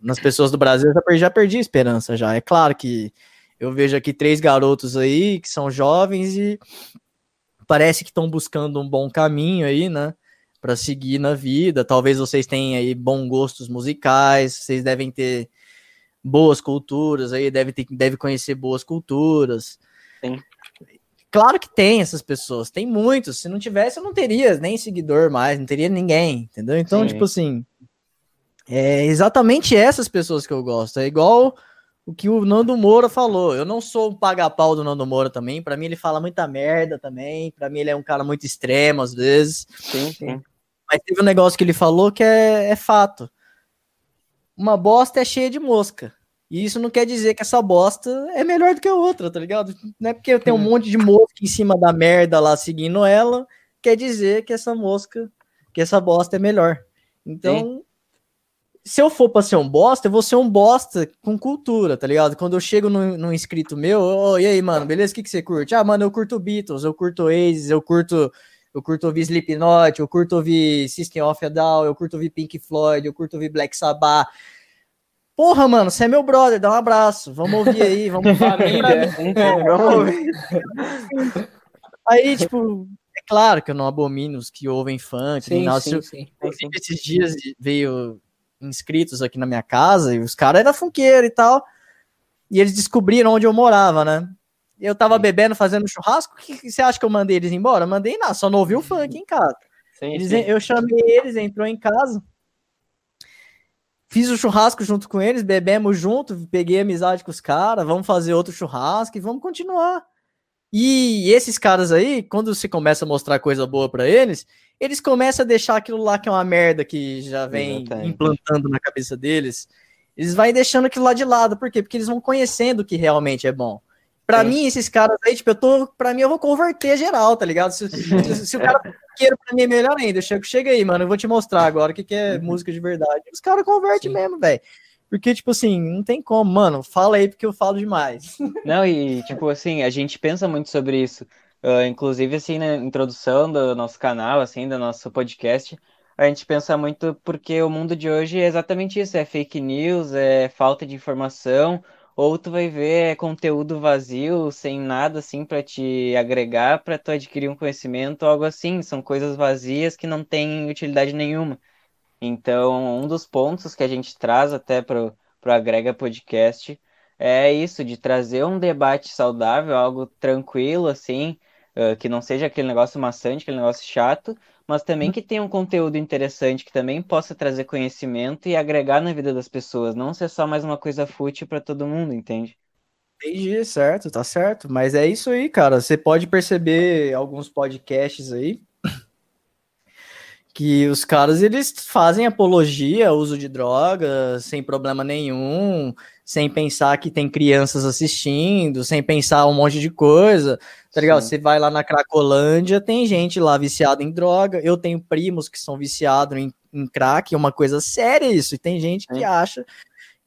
Speaker 4: nas pessoas do Brasil, eu já perdi, já perdi a esperança já. É claro que Eu vejo aqui três garotos aí que são jovens e parece que estão buscando um bom caminho aí, né? Para seguir na vida. Talvez vocês tenham aí bons gostos musicais, vocês devem ter boas culturas aí, devem, ter, devem conhecer boas culturas.
Speaker 2: Sim.
Speaker 4: Claro que tem essas pessoas, tem muitos. Se não tivesse, eu não teria nem seguidor mais, não teria ninguém, entendeu? Então,
Speaker 2: Sim.
Speaker 4: tipo assim, é exatamente essas pessoas que eu gosto. É igual o que o Nando Moura falou. Eu não sou um paga-pau do Nando Moura também. Para mim, ele fala muita merda também. Para mim, ele é um cara muito extremo às vezes.
Speaker 2: Sim, sim.
Speaker 4: Mas teve um negócio que ele falou que é, é fato. Uma bosta é cheia de mosca. E isso não quer dizer que essa bosta é melhor do que a outra, tá ligado? Não é porque tem um
Speaker 2: Uhum.
Speaker 4: monte de mosca em cima da merda lá seguindo ela, quer dizer que essa mosca, que essa bosta é melhor. Então, se eu for pra ser um bosta, eu vou ser um bosta com cultura, tá ligado? Quando eu chego num, num inscrito meu, ô, e aí, mano, beleza? O que, que você curte? Ah, mano, eu curto Beatles, eu curto Oasis, eu curto eu curto ouvir Slipknot, eu curto ouvir System of a Down, eu curto ouvir Pink Floyd, eu curto ouvir Black Sabbath. Porra, mano, você é meu brother, dá um abraço. Vamos ouvir aí, vamos
Speaker 1: Família.
Speaker 2: Vamos ouvir.
Speaker 4: Aí, tipo, é claro que eu não abomino os que ouvem funk, nem
Speaker 1: Sim,
Speaker 4: nada.
Speaker 1: sim, sim.
Speaker 4: Inclusive, esses dias veio inscritos aqui na minha casa e os caras eram funkeiros e tal. E eles descobriram onde eu morava, né? Eu tava bebendo, fazendo churrasco. O que, que você acha que eu mandei eles embora? Mandei nada, só não ouvi o funk em casa.
Speaker 2: Sim,
Speaker 4: Eles-
Speaker 2: sim.
Speaker 4: eu chamei eles, entrou em casa. Fiz o churrasco junto com eles, bebemos junto, peguei amizade com os caras, vamos fazer outro churrasco e vamos continuar. E esses caras aí, quando você começa a mostrar coisa boa pra eles, eles começam a deixar aquilo lá que é uma merda que já vem
Speaker 2: Exatamente.
Speaker 4: implantando na cabeça deles. Eles vão deixando aquilo lá de lado, por quê? Porque eles vão conhecendo o que realmente é bom. Pra mim, esses caras aí, tipo, eu tô, pra mim, eu vou converter geral, tá ligado? Se, se- se o cara queira pra mim é melhor ainda. Chego, chega aí, mano. Eu vou te mostrar agora o que, que é música de verdade. Os caras convertem
Speaker 1: Sim.
Speaker 4: mesmo, velho. Porque, tipo assim, não tem como, mano. Fala aí porque eu falo demais.
Speaker 2: Não, e tipo assim, a gente pensa muito sobre isso. Ah, inclusive, assim, na introdução do nosso canal, assim, do nosso podcast, a gente pensa muito porque o mundo de hoje é exatamente isso, é fake news, é falta de informação, ou tu vai ver é conteúdo vazio, sem nada assim pra te agregar, pra tu adquirir um conhecimento, algo assim. São coisas vazias que não têm utilidade nenhuma. Então, um dos pontos que a gente traz até pro, pro Agrega Podcast é isso, de trazer um debate saudável, algo tranquilo, assim, que não seja aquele negócio maçante, aquele negócio chato, mas também que tenha um conteúdo interessante, que também possa trazer conhecimento e agregar na vida das pessoas, não ser só mais uma coisa fútil para todo mundo, entende?
Speaker 4: Entendi, certo, tá certo. Mas é isso aí, cara. Você pode perceber alguns podcasts aí que os caras eles fazem apologia ao uso de drogas sem problema nenhum, sem pensar que tem crianças assistindo, sem pensar um monte de coisa. Tá ligado?
Speaker 2: Sim.
Speaker 4: Você vai lá na Cracolândia, tem gente lá viciada em droga. Eu tenho primos que são viciados em, em crack, é uma coisa séria isso. E tem gente que
Speaker 2: Sim.
Speaker 4: acha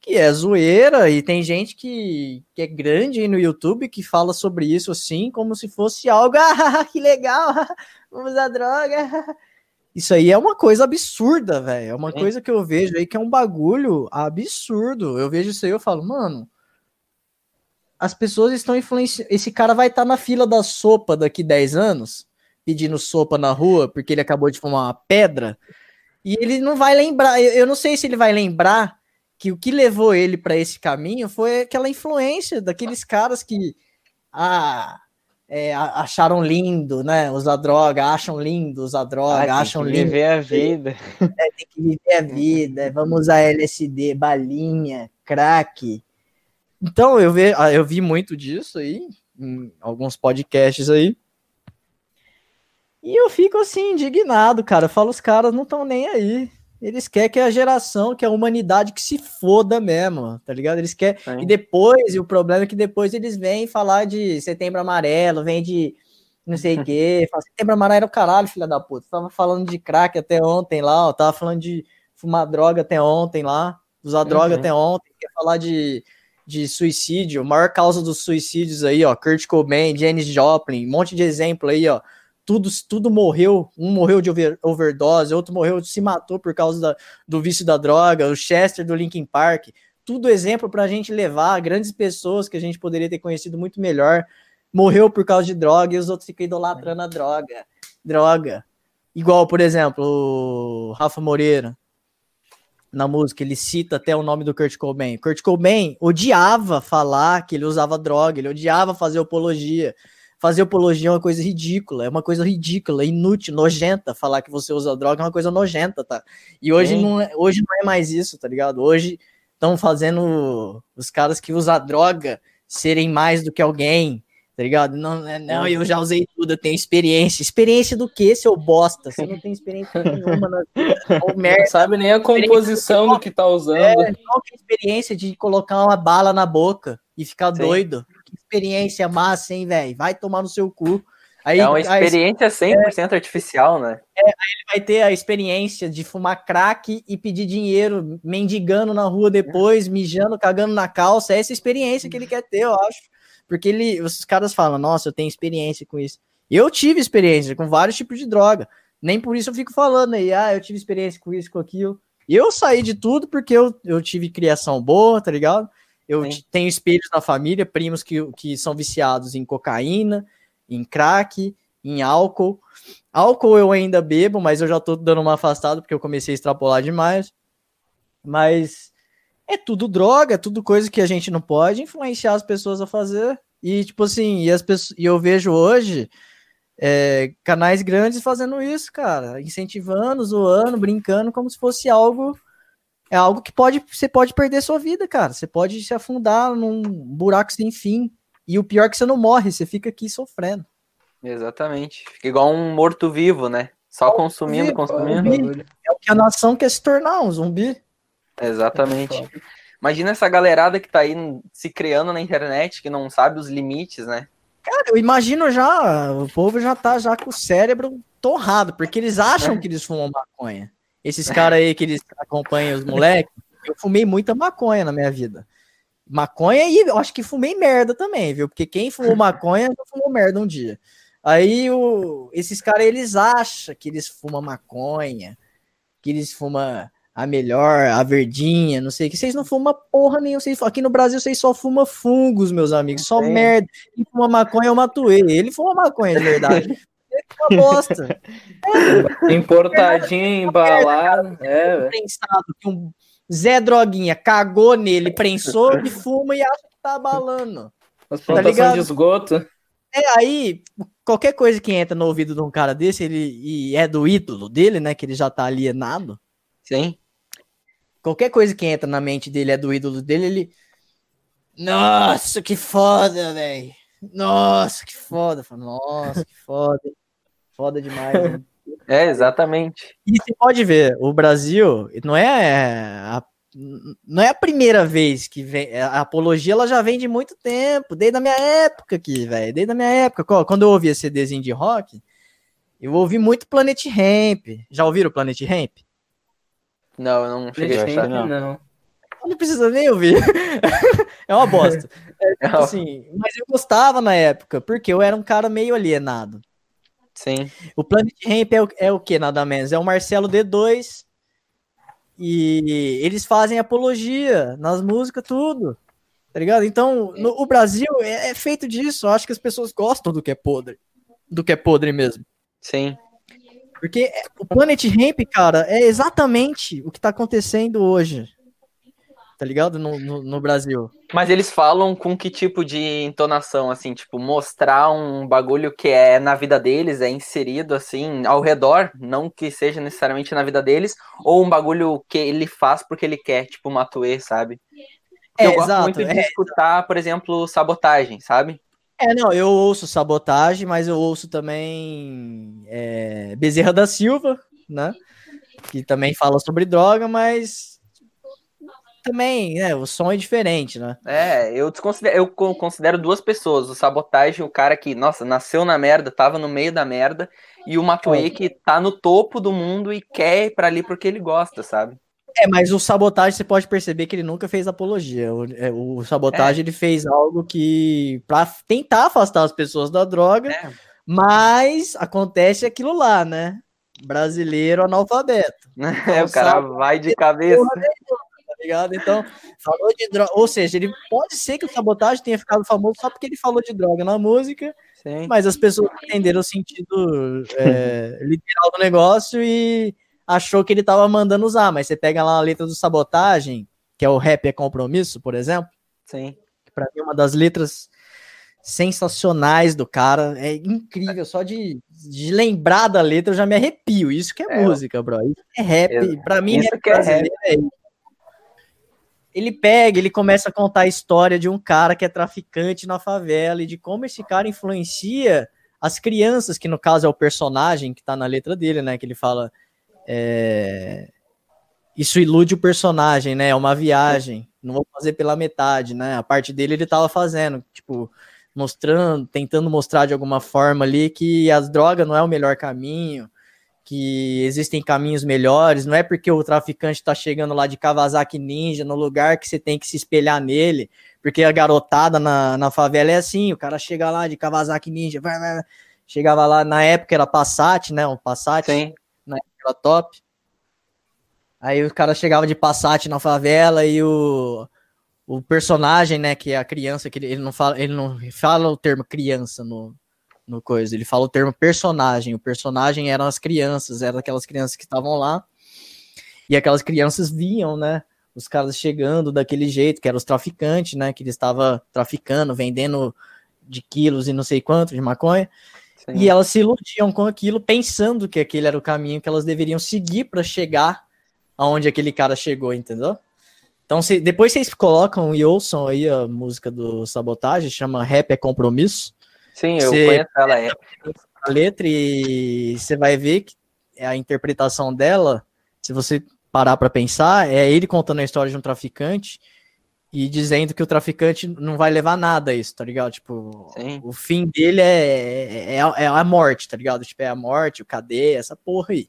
Speaker 4: que é zoeira, e tem gente que, que é grande no YouTube que fala sobre isso assim, como se fosse algo, ah, que legal, vamos usar droga. Isso aí é uma coisa absurda, velho. É uma
Speaker 2: Sim.
Speaker 4: coisa que eu vejo aí que é um bagulho absurdo. Eu vejo isso aí e eu falo, mano, as pessoas estão influenciando. Esse cara vai estar na fila da sopa daqui 10 anos, pedindo sopa na rua, porque ele acabou de fumar uma pedra, e ele não vai lembrar. Eu, eu não sei se ele vai lembrar que o que levou ele para esse caminho foi aquela influência daqueles caras que ah, é, acharam lindo, né? Usar droga, acham lindo usar droga,
Speaker 2: Ah, tem
Speaker 4: acham
Speaker 2: que
Speaker 4: lindo
Speaker 2: viver a vida.
Speaker 4: tem que viver a vida, vamos usar LSD, balinha, crack. Então eu, ve, ah, eu vi muito disso aí, em alguns podcasts aí. E eu fico assim, indignado, cara. Eu falo, os caras não estão nem aí. Eles querem que a geração, que a humanidade que se foda mesmo, tá ligado? Eles querem. E
Speaker 2: Sim.
Speaker 4: depois, e o problema é que depois eles vêm falar de setembro amarelo, vem de não sei o quê. Fala, setembro amarelo é o caralho, filha da puta. Tava falando de crack até ontem lá, ó. Tava falando de fumar droga até ontem lá, usar droga
Speaker 2: Uhum.
Speaker 4: até ontem. Quer falar de, de suicídio, a maior causa dos suicídios aí, ó. Kurt Cobain, Janis Joplin, um monte de exemplo aí, ó. Tudo, tudo morreu, um morreu de over- overdose, outro morreu, se matou por causa da- do vício da droga, o Chester do Linkin Park, tudo exemplo para a gente levar grandes pessoas que a gente poderia ter conhecido muito melhor. Morreu por causa de droga e os outros ficam idolatrando a droga. Droga. Igual, por exemplo, o Rafa Moreira na música, ele cita até o nome do Kurt Cobain. Kurt Cobain odiava falar que ele usava droga, ele odiava fazer apologia. Fazer apologia é uma coisa ridícula, é uma coisa ridícula, inútil, nojenta. Falar que você usa droga é uma coisa nojenta, tá? E hoje, não é, hoje não é mais isso, tá ligado? Hoje estão fazendo os caras que usam droga serem mais do que alguém, tá ligado? Não, é, não, eu já usei tudo, eu tenho experiência. Experiência do que, seu bosta? Você não tem experiência nenhuma na merda.
Speaker 1: Não sabe nem a composição do que tá usando.
Speaker 4: É, qual que é a experiência de colocar uma bala na boca e ficar Sim. doido? Experiência massa, hein, velho? Vai tomar no seu cu.
Speaker 3: Aí, é uma experiência 100% é, artificial, né?
Speaker 4: É, aí ele vai ter a experiência de fumar crack e pedir dinheiro, mendigando na rua depois, mijando, cagando na calça. É essa experiência que ele quer ter, eu acho. Porque ele, os caras falam, nossa, eu tenho experiência com isso. Eu tive experiência com vários tipos de droga. Nem por isso eu fico falando aí, ah, eu tive experiência com isso, com aquilo. Eu saí de tudo porque eu, eu tive criação boa, tá ligado? Eu Sim. tenho espelhos na família, primos que, que são viciados em cocaína, em crack, em álcool. Álcool eu ainda bebo, mas eu já tô dando uma afastada porque eu comecei a extrapolar demais. Mas é tudo droga, é tudo coisa que a gente não pode influenciar as pessoas a fazer. E, tipo assim, e, as pessoas, e eu vejo hoje é, canais grandes fazendo isso, cara, incentivando, zoando, brincando, como se fosse algo. É algo que pode, você pode perder sua vida, cara. Você pode se afundar num buraco sem fim. E o pior é que você não morre, você fica aqui sofrendo.
Speaker 3: Exatamente. Fica igual um morto-vivo, né? Só consumindo, consumindo.
Speaker 4: É o que a nação quer se tornar, um zumbi.
Speaker 3: Exatamente. Imagina essa galerada que tá aí se criando na internet, que não sabe os limites, né?
Speaker 4: Cara, eu imagino já, o povo já tá já com o cérebro torrado, porque eles acham que eles fumam maconha. Esses caras aí que eles acompanham os moleques, eu fumei muita maconha na minha vida. Maconha e eu acho que fumei merda também, viu? Porque quem fumou maconha já fumou merda um dia. Aí o, esses caras, eles acham que eles fumam maconha, que eles fumam a melhor, a verdinha, não sei o que. Vocês não fumam porra nenhuma. Vocês, aqui no Brasil vocês só fumam fungos, meus amigos. Só merda. Quem fuma maconha é o Matuê. Ele fuma maconha de verdade. uma bosta.
Speaker 1: É. Importadinho, embalado. É,
Speaker 4: Prensado, que um Zé Droguinha cagou nele, prensou e fuma e acha que tá abalando.
Speaker 1: As tá plantações de esgoto.
Speaker 4: É, aí, qualquer coisa que entra no ouvido de um cara desse, ele e é do ídolo dele, né? Que ele já tá alienado.
Speaker 3: Sim
Speaker 4: qualquer coisa que entra na mente dele é do ídolo dele, ele. Nossa, que foda, velho. Nossa, que foda. Nossa, que foda. Foda demais. Né?
Speaker 3: É, exatamente.
Speaker 4: E você pode ver, o Brasil não é a, não é a primeira vez que vem. A apologia ela já vem de muito tempo, desde a minha época aqui, velho. Desde a minha época. Quando eu ouvia CDzinho de rock, eu ouvi muito Planet Ramp. Já ouviram Planet Ramp?
Speaker 3: Não, eu não cheguei a achar, não. não.
Speaker 4: Não precisa nem ouvir. é uma bosta. É, tipo assim, mas eu gostava na época, porque eu era um cara meio alienado.
Speaker 3: Sim.
Speaker 4: O Planet Ramp é o, é o que, nada menos? É o Marcelo D2. E eles fazem apologia nas músicas, tudo. Tá ligado? Então, no, o Brasil é, é feito disso. Eu acho que as pessoas gostam do que é podre. Do que é podre mesmo.
Speaker 3: Sim.
Speaker 4: Porque o Planet Ramp, cara, é exatamente o que tá acontecendo hoje. Tá ligado? No, no, no, Brasil.
Speaker 3: Mas eles falam com que tipo de entonação, assim, tipo, mostrar um bagulho que é na vida deles, é inserido, assim, ao redor, não que seja necessariamente na vida deles, ou um bagulho que ele faz porque ele quer, tipo, Matue, sabe? É, eu gosto exato, muito de é, escutar, por exemplo, sabotagem, sabe?
Speaker 4: É, não, eu ouço sabotagem, mas eu ouço também é, Bezerra da Silva, né? Que também fala sobre droga, mas também, né? O som é diferente, né?
Speaker 3: É, eu considero, eu considero duas pessoas: o sabotagem, o cara que, nossa, nasceu na merda, tava no meio da merda, e o Matuei que tá no topo do mundo e quer ir pra ali porque ele gosta, sabe?
Speaker 4: É, mas o sabotagem você pode perceber que ele nunca fez apologia. O, é, o sabotagem é. ele fez algo que para tentar afastar as pessoas da droga, é. mas acontece aquilo lá, né? Brasileiro analfabeto.
Speaker 3: É, o cara vai de cabeça.
Speaker 4: Ligado? Então, falou de droga. Ou seja, ele pode ser que o sabotagem tenha ficado famoso só porque ele falou de droga na música, Sim. mas as pessoas entenderam o sentido é, literal do negócio e achou que ele tava mandando usar. Mas você pega lá a letra do sabotagem, que é o rap é compromisso, por exemplo.
Speaker 3: Sim.
Speaker 4: Que pra mim é uma das letras sensacionais do cara. É incrível, só de, de lembrar da letra eu já me arrepio. Isso que é, é música, bro. Isso é rap. Pra mim,
Speaker 3: Isso que é rap. É
Speaker 4: ele pega, ele começa a contar a história de um cara que é traficante na favela e de como esse cara influencia as crianças, que no caso é o personagem que tá na letra dele, né? Que ele fala. É... Isso ilude o personagem, né? É uma viagem. Não vou fazer pela metade, né? A parte dele ele tava fazendo. Tipo, mostrando, tentando mostrar de alguma forma ali que as drogas não é o melhor caminho, que existem caminhos melhores, não é porque o traficante está chegando lá de Kawasaki Ninja no lugar que você tem que se espelhar nele, porque a garotada na, na favela é assim, o cara chega lá de Kawasaki Ninja, vai, vai, chegava lá, na época era Passat, né, um Passat,
Speaker 3: Sim.
Speaker 4: na época era top, aí o cara chegava de Passat na favela e o o personagem, né, que é a criança, que ele, ele, não fala, ele não fala o termo criança no, no coisa, ele fala o termo personagem. O personagem eram as crianças, eram aquelas crianças que estavam lá. E aquelas crianças viam, né, os caras chegando daquele jeito, que eram os traficantes, né, que eles estavam traficando, vendendo de quilos e não sei quanto de maconha. Sim. E elas se iludiam com aquilo, pensando que aquele era o caminho que elas deveriam seguir para chegar aonde aquele cara chegou, entendeu? Então, se, depois vocês colocam e ouçam aí a música do Sabotagem, chama Rap é Compromisso.
Speaker 3: Sim, eu você conheço ela. É.
Speaker 4: A letra e você vai ver que a interpretação dela, se você parar para pensar, é ele contando a história de um traficante e dizendo que o traficante não vai levar nada a isso, tá ligado? Tipo, Sim. o fim dele é, é, é, a morte, tá ligado? Tipo, é a morte, o cadeia, essa porra aí.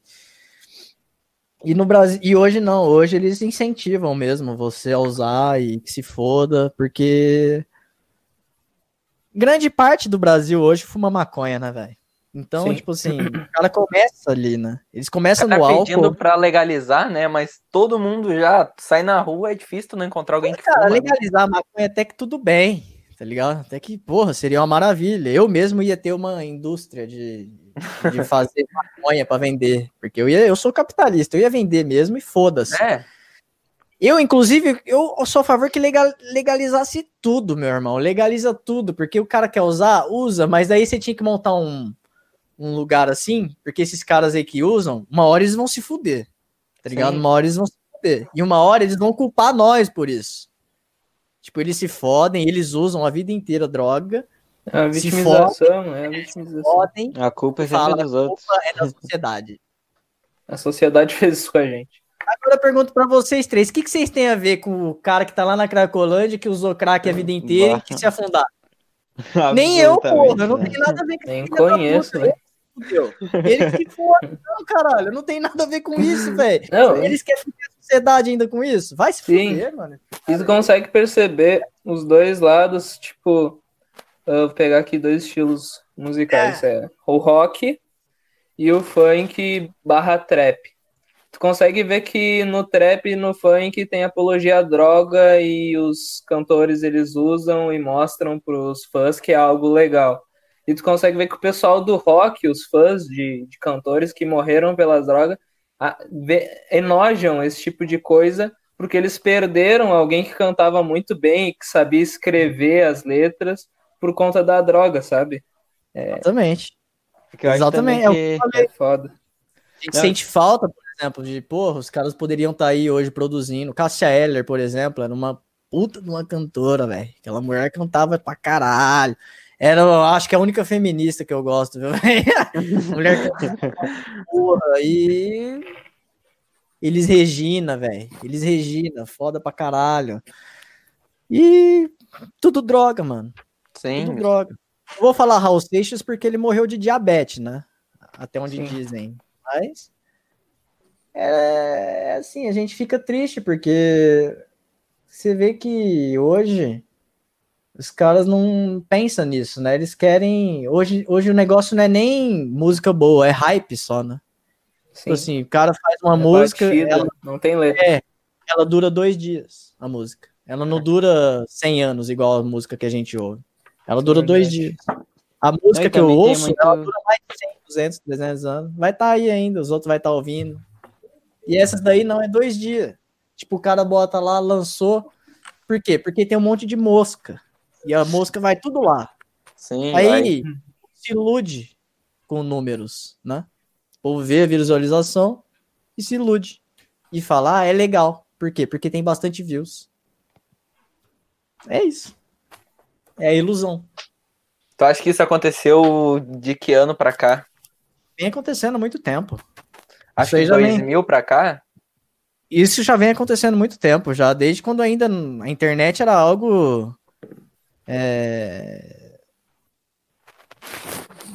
Speaker 4: E no Brasil, e hoje não, hoje eles incentivam mesmo você a usar e que se foda, porque grande parte do Brasil hoje fuma maconha, né, velho? Então, Sim. tipo assim, o cara começa ali, né? Eles começam no álcool. pedindo
Speaker 3: pra legalizar, né? Mas todo mundo já sai na rua, é difícil não encontrar alguém que
Speaker 4: cara, fuma. Né? legalizar a maconha até que tudo bem, tá ligado? Até que, porra, seria uma maravilha. Eu mesmo ia ter uma indústria de, de fazer maconha para vender, porque eu ia, eu sou capitalista, eu ia vender mesmo e foda-se.
Speaker 3: É.
Speaker 4: Eu, inclusive, eu sou a favor que legal, legalizasse tudo, meu irmão. Legaliza tudo, porque o cara quer usar, usa, mas aí você tinha que montar um, um lugar assim, porque esses caras aí que usam, uma hora eles vão se fuder. Tá ligado? Sim. Uma hora eles vão se fuder. E uma hora eles vão culpar nós por isso. Tipo, eles se fodem, eles usam a vida inteira droga,
Speaker 1: é a vitimização, é a vitimização.
Speaker 2: a culpa é sempre dos outros.
Speaker 4: é da sociedade.
Speaker 1: A sociedade fez isso com a gente.
Speaker 4: Agora eu pergunto pra vocês três, o que, que vocês têm a ver com o cara que tá lá na Cracolândia, que usou crack a vida inteira e que se afundar? Nem eu, porra, não tem nada a ver com
Speaker 1: Nem conheço, velho.
Speaker 4: Eles que foda, não, caralho, não tem nada a ver com isso, velho. Eles querem fuder a sociedade ainda com isso? Vai se fuder, mano.
Speaker 1: Você consegue perceber os dois lados, tipo, eu vou pegar aqui dois estilos musicais, é. é o rock e o funk barra trap. Tu consegue ver que no trap e no funk tem apologia à droga e os cantores eles usam e mostram pros fãs que é algo legal. E tu consegue ver que o pessoal do rock, os fãs de, de cantores que morreram pelas drogas, a, ve, enojam esse tipo de coisa porque eles perderam alguém que cantava muito bem, que sabia escrever as letras por conta da droga, sabe?
Speaker 4: É... Exatamente. Exatamente.
Speaker 1: Que... É, é foda.
Speaker 4: A gente sente falta, por exemplo, de, porra, os caras poderiam estar tá aí hoje produzindo. Cássia Eller, por exemplo, era uma puta de uma cantora, velho. Aquela mulher cantava pra caralho. Era, acho que é a única feminista que eu gosto, viu, Mulher porra, e. Eles Regina, velho. Eles Regina, foda pra caralho. E tudo droga, mano.
Speaker 3: Sim.
Speaker 4: Tudo droga. Vou falar Raul Seixas porque ele morreu de diabetes, né? Até onde Sim. dizem. Mas. É assim, a gente fica triste porque você vê que hoje os caras não pensam nisso, né? Eles querem. Hoje, hoje o negócio não é nem música boa, é hype só, né? Tipo Sim. Assim, o cara faz uma é música.
Speaker 1: Batida, ela... Não tem letra.
Speaker 4: É, ela dura dois dias, a música. Ela não dura 100 anos, igual a música que a gente ouve. Ela dura dois dias. A música que eu ouço,
Speaker 2: muito-
Speaker 4: ela dura mais de 100, 200, 300 anos. Vai estar aí ainda, os outros vai estar ouvindo. E essas daí não, é dois dias. Tipo, o cara bota lá, lançou. Por quê? Porque tem um monte de mosca. E a mosca vai tudo lá.
Speaker 3: Sim, vai.
Speaker 4: Aí se ilude com números, né? O povo vê a visualização e se ilude. E fala, ah, é legal. Por quê? Porque tem bastante views. É isso. É a ilusão.
Speaker 3: Tu acha que isso aconteceu de que ano pra cá?
Speaker 4: Vem acontecendo há muito tempo.
Speaker 3: Acho
Speaker 4: Isso
Speaker 3: que
Speaker 4: já vem-
Speaker 3: 2000 pra cá?
Speaker 4: Isso já vem acontecendo há muito tempo, já desde quando ainda a internet era algo é,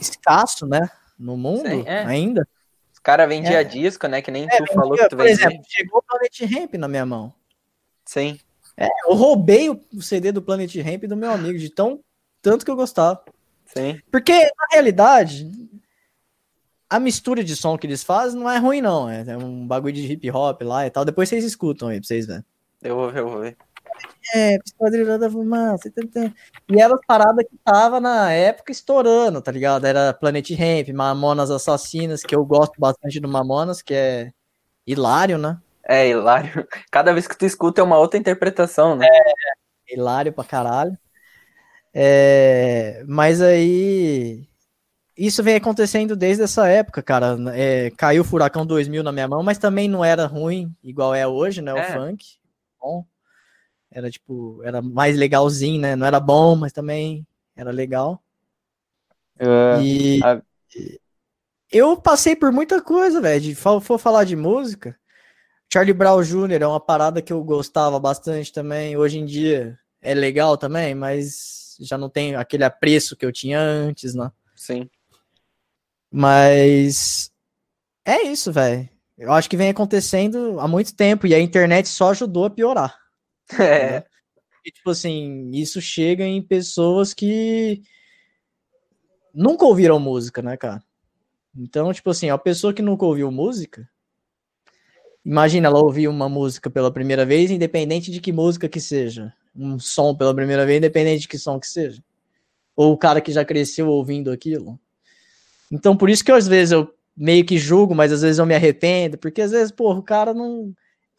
Speaker 4: escasso, né? No mundo
Speaker 3: Sim, é.
Speaker 4: ainda.
Speaker 3: Os caras vendiam
Speaker 4: É.
Speaker 3: disco, né? Que nem
Speaker 4: É,
Speaker 3: tu falou
Speaker 4: vendia,
Speaker 3: que tu
Speaker 4: por
Speaker 3: vendia.
Speaker 4: exemplo, chegou o Planet Ramp na minha mão.
Speaker 3: Sim.
Speaker 4: Eu roubei o o CD do Planet Ramp do meu amigo, de tão tanto que eu gostava.
Speaker 3: Sim.
Speaker 4: Porque, na realidade, a mistura de som que eles fazem não é ruim, não. É, é um bagulho de hip hop lá e tal. Depois vocês escutam aí pra vocês verem.
Speaker 3: Eu vou ver, eu vou ver.
Speaker 4: É, Esquadrilha da Fumaça. E era as paradas que tava na época estourando, tá ligado? Era Planet Ramp, Mamonas Assassinas, que eu gosto bastante do Mamonas, que é hilário, né?
Speaker 3: É, hilário. Cada vez que tu escuta é uma outra interpretação, né?
Speaker 4: Hilário pra caralho. É, mas aí. Isso vem acontecendo desde essa época, cara. É, caiu o Furacão 2000 na minha mão, mas também não era ruim, igual é hoje, né? O
Speaker 3: É.
Speaker 4: funk. Bom. Era tipo, era mais legalzinho, né? Não era bom, mas também era legal.
Speaker 2: Ah,
Speaker 4: E
Speaker 2: a-
Speaker 4: eu passei por muita coisa, velho. de For falar de música, Charlie Brown Jr. é uma parada que eu gostava bastante também. Hoje em dia é legal também, mas já não tem aquele apreço que eu tinha antes, né?
Speaker 3: Sim.
Speaker 4: Mas é isso, velho. Eu acho que vem acontecendo há muito tempo e a internet só ajudou a piorar.
Speaker 3: É.
Speaker 4: E, tipo assim, isso chega em pessoas que nunca ouviram música, né, cara? Então, tipo assim, a pessoa que nunca ouviu música, imagina ela ouvir uma música pela primeira vez, independente de que música que seja. Um som pela primeira vez, independente de que som que seja. Ou o cara que já cresceu ouvindo aquilo. Então, por isso que às vezes eu meio que julgo, mas às vezes eu me arrependo, porque às vezes, porra, o cara não.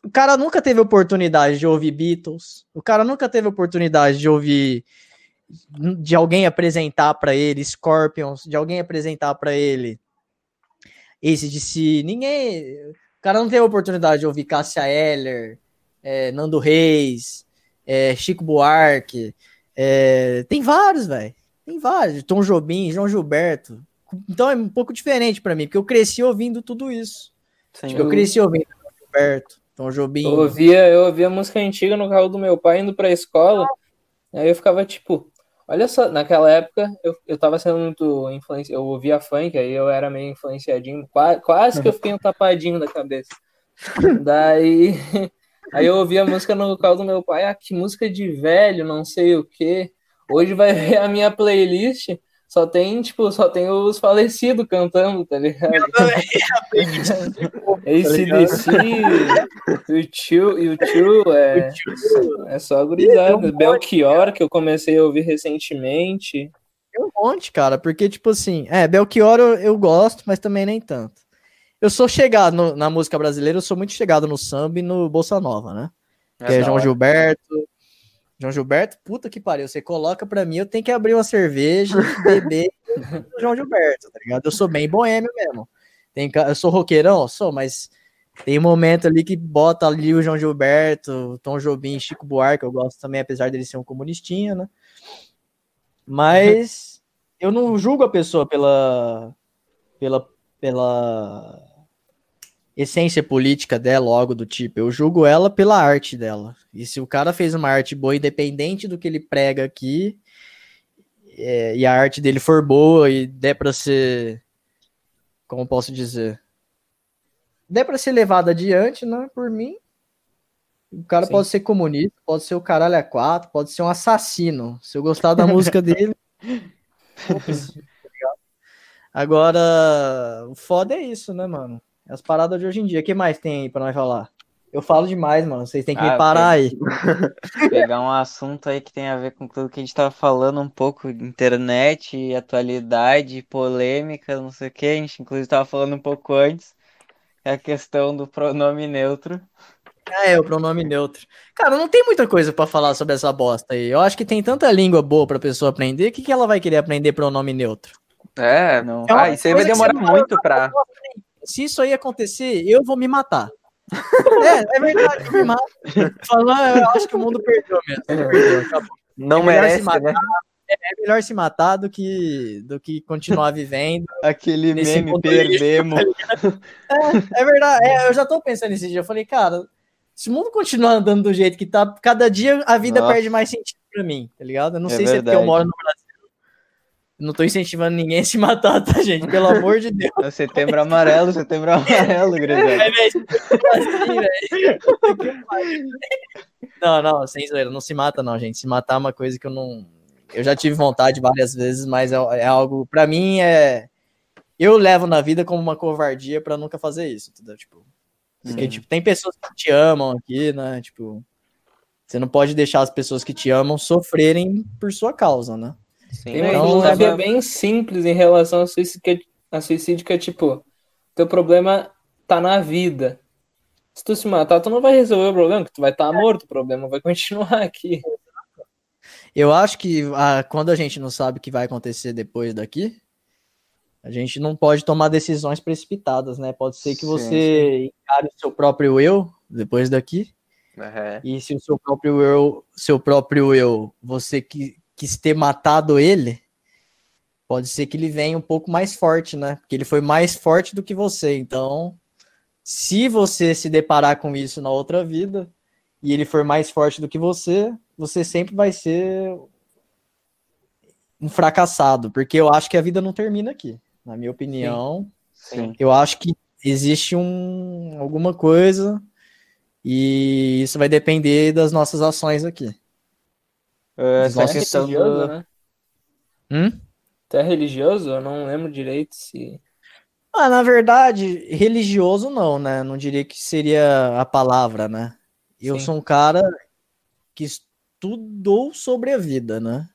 Speaker 4: O cara nunca teve oportunidade de ouvir Beatles. O cara nunca teve oportunidade de ouvir de alguém apresentar pra ele Scorpions, de alguém apresentar pra ele esse de si. Ninguém. O cara não teve oportunidade de ouvir Cássia Eller, é, Nando Reis, é, Chico Buarque. é, tem vários, velho. Tem vários. Tom Jobim, João Gilberto. Então é um pouco diferente pra mim, porque eu cresci ouvindo tudo isso. Tipo, eu cresci ouvindo João Gilberto, Tom Jobim.
Speaker 1: Eu ouvia, eu ouvia música antiga no carro do meu pai indo pra escola. Aí eu ficava tipo, olha só, naquela época eu, eu tava sendo muito influenciado. Eu ouvia funk, aí eu era meio influenciadinho, quase, quase que eu fiquei um tapadinho da cabeça. Daí, aí eu ouvia música no carro do meu pai, ah, que música de velho, não sei o quê. Hoje vai ver a minha playlist, só tem, tipo, só tem os falecidos cantando, tá ligado? ACDC, o tio, e o tio é, é só gurizada. Belchior, que eu comecei a ouvir recentemente.
Speaker 4: Tem um monte, cara, porque, tipo assim, é, Belchior eu, eu gosto, mas também nem tanto. Eu sou chegado no- na música brasileira, eu sou muito chegado no samba e no Bolsa Nova, né? Que é, João
Speaker 3: hora.
Speaker 4: Gilberto. João Gilberto, puta que pariu. Você coloca pra mim, eu tenho que abrir uma cerveja e beber o João Gilberto, tá ligado? Eu sou bem boêmio mesmo. Tem, eu sou roqueirão, sou, mas tem momento ali que bota ali o João Gilberto, Tom Jobim, Chico Buarque, eu gosto também, apesar dele ser um comunistinha, né? Mas eu não julgo a pessoa pela, pela, pela essência política dela, algo do tipo. Eu julgo ela pela arte dela. E se o cara fez uma arte boa, independente do que ele prega aqui, é, e a arte dele for boa e der pra ser. Como posso dizer? Der pra ser levado adiante, né? Por mim. O cara
Speaker 3: Sim.
Speaker 4: pode ser comunista, pode ser o caralho a quatro, pode ser um assassino. Se eu gostar da música dele. tá? Agora, o foda é isso, né, mano? As paradas de hoje em dia. O que mais tem aí pra nós falar? Eu falo demais, mano. Vocês têm que
Speaker 2: Ah,
Speaker 4: me parar aí.
Speaker 2: Pegar um assunto aí que tem a ver com tudo que a gente tava falando um pouco, internet, atualidade, polêmica, não sei o que. A gente inclusive tava falando um pouco antes. É a questão do pronome neutro.
Speaker 4: Ah, é, o pronome neutro. Cara, não tem muita coisa pra falar sobre essa bosta aí. Eu acho que tem tanta língua boa pra pessoa aprender. O que, que ela vai querer aprender pronome neutro?
Speaker 3: É,
Speaker 2: Não.
Speaker 4: É uma
Speaker 3: ah, isso aí vai demorar muito pra.
Speaker 4: Se isso aí acontecer, eu vou me matar. é, é verdade, eu me mato. Falando, eu acho que o mundo perdeu mesmo. Ele perdeu, acabou.
Speaker 3: Não
Speaker 4: É melhor
Speaker 3: merece,
Speaker 4: se matar.
Speaker 3: né?
Speaker 4: É melhor se matar do que, do que continuar vivendo.
Speaker 2: Aquele meme
Speaker 4: mundo aí.
Speaker 2: perdemos.
Speaker 4: É verdade, é, eu já tô pensando nesse dia. Eu falei, cara, se o mundo continuar andando do jeito que tá, cada dia a vida
Speaker 2: Nossa.
Speaker 4: perde mais sentido pra mim, tá ligado? Eu não
Speaker 2: É
Speaker 4: sei se é porque eu
Speaker 2: verdade.
Speaker 4: moro no Brasil. Não tô incentivando ninguém a se matar, tá, gente? Pelo amor de Deus.
Speaker 2: É Setembro amarelo, setembro amarelo, Grisel.
Speaker 4: É, velho, assim, que pariu. Não, não, sem zoeira, não se mata, não, gente. Se matar é uma coisa que eu não. Eu já tive vontade várias vezes, mas é, é algo. Pra mim, é. Eu levo na vida como uma covardia pra nunca fazer isso, entendeu? Tipo, porque, tipo, tem pessoas que te amam aqui, né? Tipo, você não pode deixar as pessoas que te amam sofrerem por sua causa, né?
Speaker 3: Sim,
Speaker 1: Tem uma
Speaker 4: Então,
Speaker 2: tava-
Speaker 1: bem simples em relação ao suicídio, é- a suicídio, que é tipo, teu problema tá na vida. Se tu se matar, tu não vai resolver o problema, que tu vai estar morto, o problema vai continuar aqui.
Speaker 4: Eu acho que ah, quando a gente não sabe o que vai acontecer depois daqui, a gente não pode tomar decisões precipitadas, né? Pode ser que
Speaker 2: Sim,
Speaker 4: você encare o seu próprio eu depois daqui,
Speaker 3: É.
Speaker 4: e se o seu próprio eu, seu próprio eu, você que quis ter matado ele, pode ser que ele venha um pouco mais forte, né? Porque ele foi mais forte do que você. Então, se você se deparar com isso na outra vida e ele for mais forte do que você, você sempre vai ser um fracassado, porque eu acho que a vida não termina aqui. Na minha opinião,
Speaker 2: Sim.
Speaker 4: eu acho que existe um alguma coisa e isso vai depender das nossas ações aqui.
Speaker 2: Essa
Speaker 4: Nossa,
Speaker 2: questão
Speaker 1: religioso,
Speaker 2: do...
Speaker 1: né?
Speaker 4: Hum?
Speaker 1: Tu é religioso? Eu não lembro direito se.
Speaker 4: Ah, na verdade, religioso não, né? Não diria que seria a palavra, né? Eu
Speaker 1: Sim.
Speaker 4: sou um cara que estudou sobre a vida, né?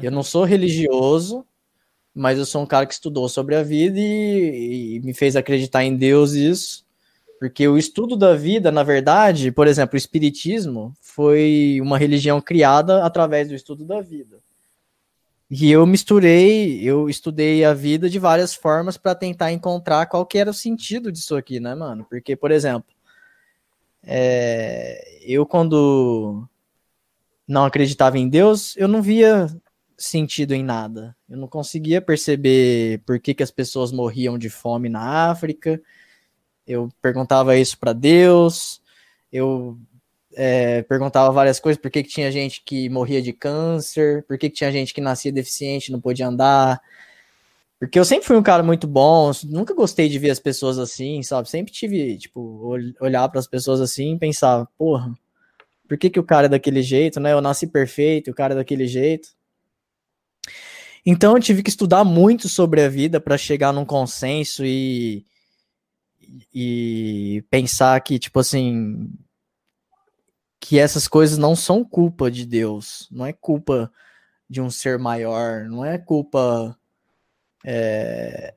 Speaker 4: Eu não sou religioso, mas eu sou um cara que estudou sobre a vida e, e me fez acreditar em Deus isso. Porque o estudo da vida, na verdade, por exemplo, o espiritismo foi uma religião criada através do estudo da vida. E eu misturei, eu estudei a vida de várias formas para tentar encontrar qual que era o sentido disso aqui, né, mano? Porque, por exemplo, é, eu quando não acreditava em Deus, eu não via sentido em nada. Eu não conseguia perceber por que, que as pessoas morriam de fome na África. Eu perguntava isso para Deus. Eu é, perguntava várias coisas, por que, que tinha gente que morria de câncer, por que, que tinha gente que nascia deficiente, não podia andar. Porque eu sempre fui um cara muito bom, nunca gostei de ver as pessoas assim, sabe? Sempre tive, tipo, ol- olhar para as pessoas assim e pensar, porra, por que, que o cara é daquele jeito, né? Eu nasci perfeito, o cara é daquele jeito. Então eu tive que estudar muito sobre a vida para chegar num consenso e, e pensar que, tipo assim, que essas coisas não são culpa de Deus, não é culpa de um ser maior, não é culpa é,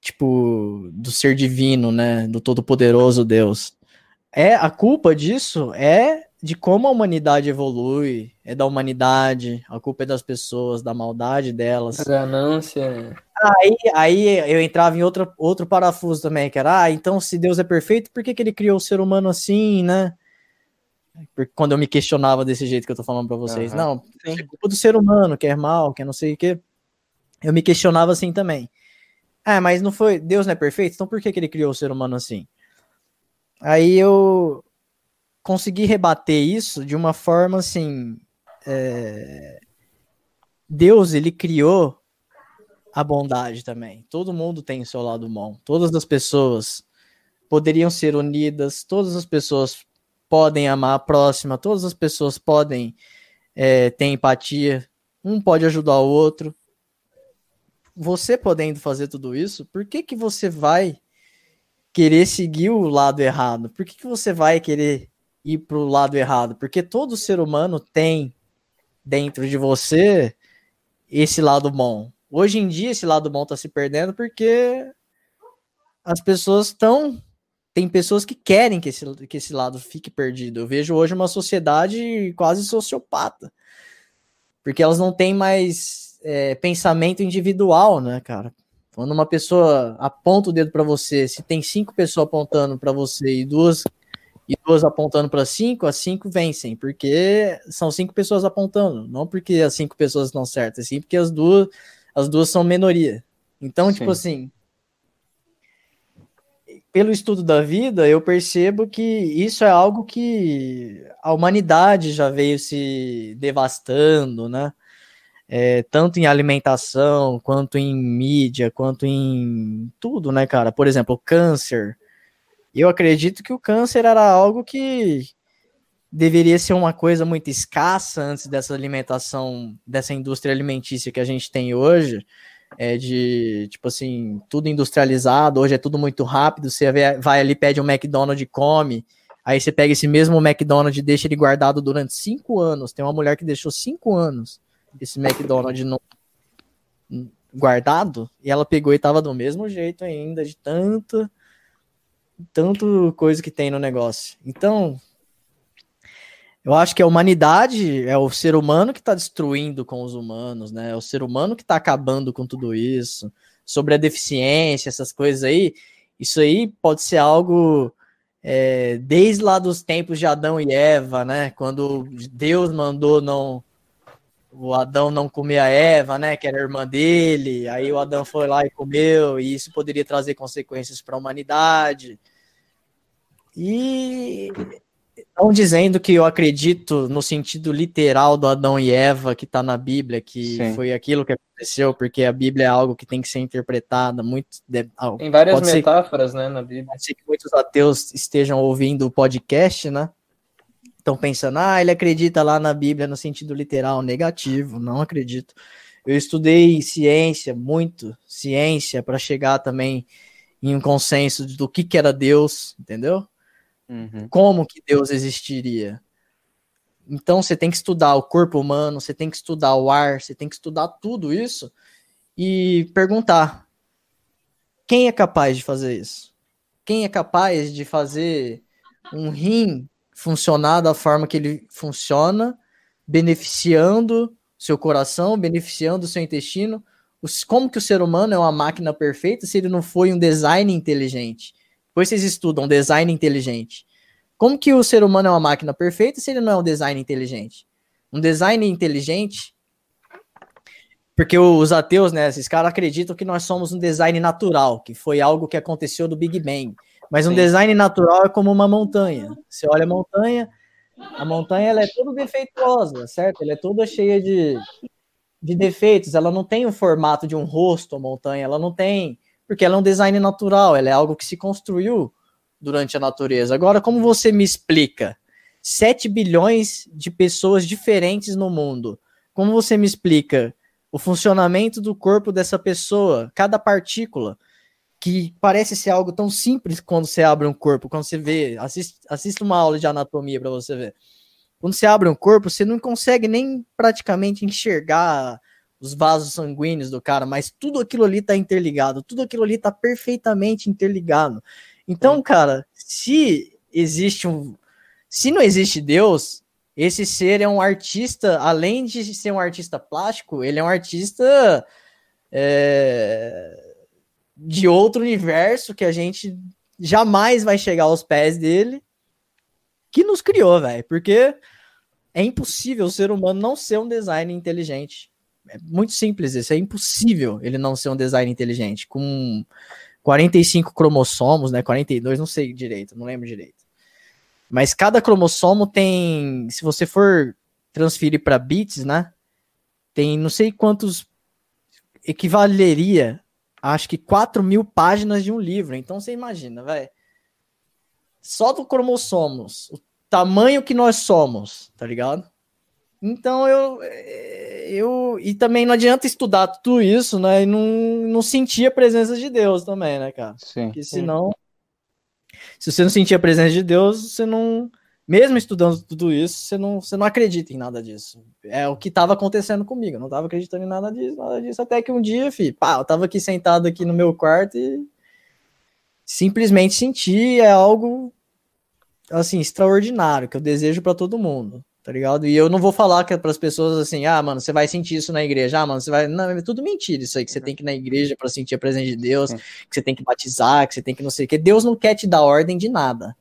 Speaker 4: tipo do ser divino, né, do todo-poderoso Deus. É a culpa disso é de como a humanidade evolui, é da humanidade, a culpa é das pessoas, da maldade delas.
Speaker 1: A ganância.
Speaker 4: Aí, aí eu entrava em outro, outro parafuso também, que era, ah, então se Deus é perfeito, por que, que ele criou o ser humano assim, né? Porque quando eu me questionava desse jeito que eu tô falando pra vocês,
Speaker 2: Aham.
Speaker 4: não, é culpa do ser humano, que é mal, que é não sei o quê. Eu me questionava assim também. Ah, mas não foi, Deus não é perfeito, então por que, que ele criou o ser humano assim? Aí eu consegui rebater isso de uma forma assim, é, Deus, ele criou a bondade também. Todo mundo tem o seu lado bom. Todas as pessoas poderiam ser unidas, todas as pessoas podem amar a próxima, todas as pessoas podem é, ter empatia, um pode ajudar o outro. Você podendo fazer tudo isso, por que, que você vai querer seguir o lado errado? Por que, que você vai querer ir para o lado errado? Porque todo ser humano tem dentro de você esse lado bom. Hoje em dia, esse lado bom está se perdendo porque as pessoas estão. Tem pessoas que querem que esse, que esse lado fique perdido. Eu vejo hoje uma sociedade quase sociopata. Porque elas não têm mais é, pensamento individual, né, cara? Quando uma pessoa aponta o dedo para você, se tem cinco pessoas apontando para você e duas e duas apontando para cinco, as cinco vencem, porque são cinco pessoas apontando, não porque as cinco pessoas estão certas, sim porque as duas as duas são minoria. Então, tipo Sim. tipo assim, pelo estudo da vida, eu percebo que isso é algo que a humanidade já veio se devastando, né? É, tanto em alimentação, quanto em mídia, quanto em tudo, né, cara? Por exemplo, câncer. Eu acredito que o câncer era algo que deveria ser uma coisa muito escassa antes dessa alimentação, dessa indústria alimentícia que a gente tem hoje, é de, tipo assim, tudo industrializado, hoje é tudo muito rápido, você vai ali, pede um McDonald's e come, aí você pega esse mesmo McDonald's e deixa ele guardado durante cinco anos, tem uma mulher que deixou cinco anos esse McDonald's não guardado e ela pegou e tava do mesmo jeito ainda, de tanto tanto coisa que tem no negócio. Então, eu acho que a humanidade é o ser humano que está destruindo com os humanos, né? É o ser humano que está acabando com tudo isso. Sobre a deficiência, essas coisas aí, isso aí pode ser algo é, desde lá dos tempos de Adão e Eva, né? Quando Deus mandou não o Adão não comer a Eva, né, que era irmã dele, aí o Adão foi lá e comeu, e isso poderia trazer consequências para a humanidade. E não dizendo que eu acredito no sentido literal do Adão e Eva que está na Bíblia, que Sim. foi aquilo que aconteceu, porque a Bíblia é algo que tem que ser interpretada muito.
Speaker 1: Tem várias metáforas, ser, né, na Bíblia.
Speaker 4: Pode ser que muitos ateus estejam ouvindo o podcast, né? estão pensando, ah, ele acredita lá na Bíblia no sentido literal, negativo, não acredito. Eu estudei ciência, muito ciência, para chegar também em um consenso do que, que era Deus, entendeu? Uhum. Como que Deus existiria. Então você tem que estudar o corpo humano, você tem que estudar o ar, você tem que estudar tudo isso e perguntar: quem é capaz de fazer isso? Quem é capaz de fazer um rim funcionar da forma que ele funciona, beneficiando seu coração, beneficiando seu intestino. Como que o ser humano é uma máquina perfeita se ele não foi um design inteligente? Depois vocês estudam design inteligente. Como que o ser humano é uma máquina perfeita se ele não é um design inteligente? Um design inteligente porque os ateus, né, esses caras acreditam que nós somos um design natural, que foi algo que aconteceu do Big Bang. Mas um Sim. design natural é como uma montanha. Você olha a montanha, a montanha ela é toda defeituosa, certo? Ela é toda cheia de, de defeitos. Ela não tem o formato de um rosto, a montanha. Ela não tem, porque ela é um design natural. Ela é algo que se construiu durante a natureza. Agora, como você me explica 7 bilhões de pessoas diferentes no mundo? Como você me explica o funcionamento do corpo dessa pessoa, cada partícula? que parece ser algo tão simples quando você abre um corpo, quando você vê, assiste, assiste uma aula de anatomia para você ver. Quando você abre um corpo, você não consegue nem praticamente enxergar os vasos sanguíneos do cara, mas tudo aquilo ali tá interligado, tudo aquilo ali tá perfeitamente interligado. Então, cara, se existe um. Se não existe Deus, esse ser é um artista, além de ser um artista plástico, ele é um artista. É de outro universo que a gente jamais vai chegar aos pés dele, que nos criou, velho. Porque é impossível o ser humano não ser um design inteligente. É muito simples isso, é impossível ele não ser um design inteligente. Com 45 cromossomos, né? 42, não sei direito, não lembro direito. Mas cada cromossomo tem, se você for transferir para bits, né? Tem não sei quantos equivaleria acho que 4 mil páginas de um livro. Então você imagina, velho. Só do cromossomos, o tamanho que nós somos, tá ligado? Então eu, eu. E também não adianta estudar tudo isso, né? E não, não sentir a presença de Deus também, né, cara? Sim. Porque senão. Se você não sentir a presença de Deus, você não. Mesmo estudando tudo isso, você não, você não acredita em nada disso. É o que estava acontecendo comigo. Eu não estava acreditando em nada disso, nada disso. Até que um dia, filho, pá, eu tava aqui sentado aqui no meu quarto e simplesmente senti é algo assim extraordinário que eu desejo para todo mundo tá ligado? E eu não vou falar que é para as pessoas assim, ah, mano, você vai sentir isso na igreja, ah, mano, você vai, não, é tudo mentira isso aí que você tem que ir na igreja para sentir a presença de Deus, que você tem que batizar, que você tem que não sei o que. Deus não quer te dar ordem de nada.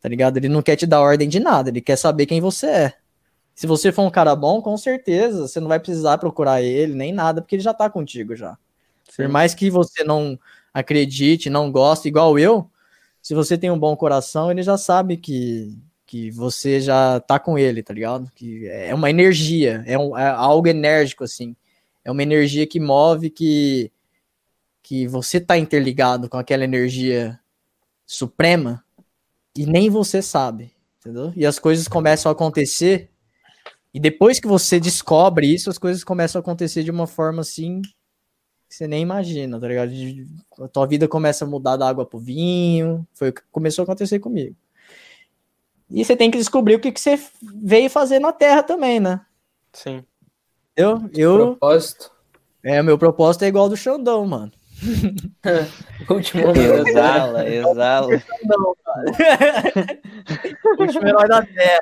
Speaker 4: Tá ligado? Ele não quer te dar ordem de nada, ele quer saber quem você é. Se você for um cara bom, com certeza, você não vai precisar procurar ele nem nada, porque ele já tá contigo já. Sim. Por mais que você não acredite, não goste, igual eu, se você tem um bom coração, ele já sabe que que você já tá com ele, tá ligado? Que é uma energia, é, um, é algo enérgico, assim. É uma energia que move, que, que você tá interligado com aquela energia suprema e nem você sabe, entendeu? E as coisas começam a acontecer e depois que você descobre isso, as coisas começam a acontecer de uma forma assim que você nem imagina, tá ligado? A tua vida começa a mudar da água pro vinho, foi o que começou a acontecer comigo. E você tem que descobrir o que, que você veio fazer na Terra também, né?
Speaker 3: Sim.
Speaker 4: Eu, eu.
Speaker 1: Propósito.
Speaker 4: É, meu propósito é igual do Xandão, mano.
Speaker 2: Último exala, exala.
Speaker 4: Último herói da Terra.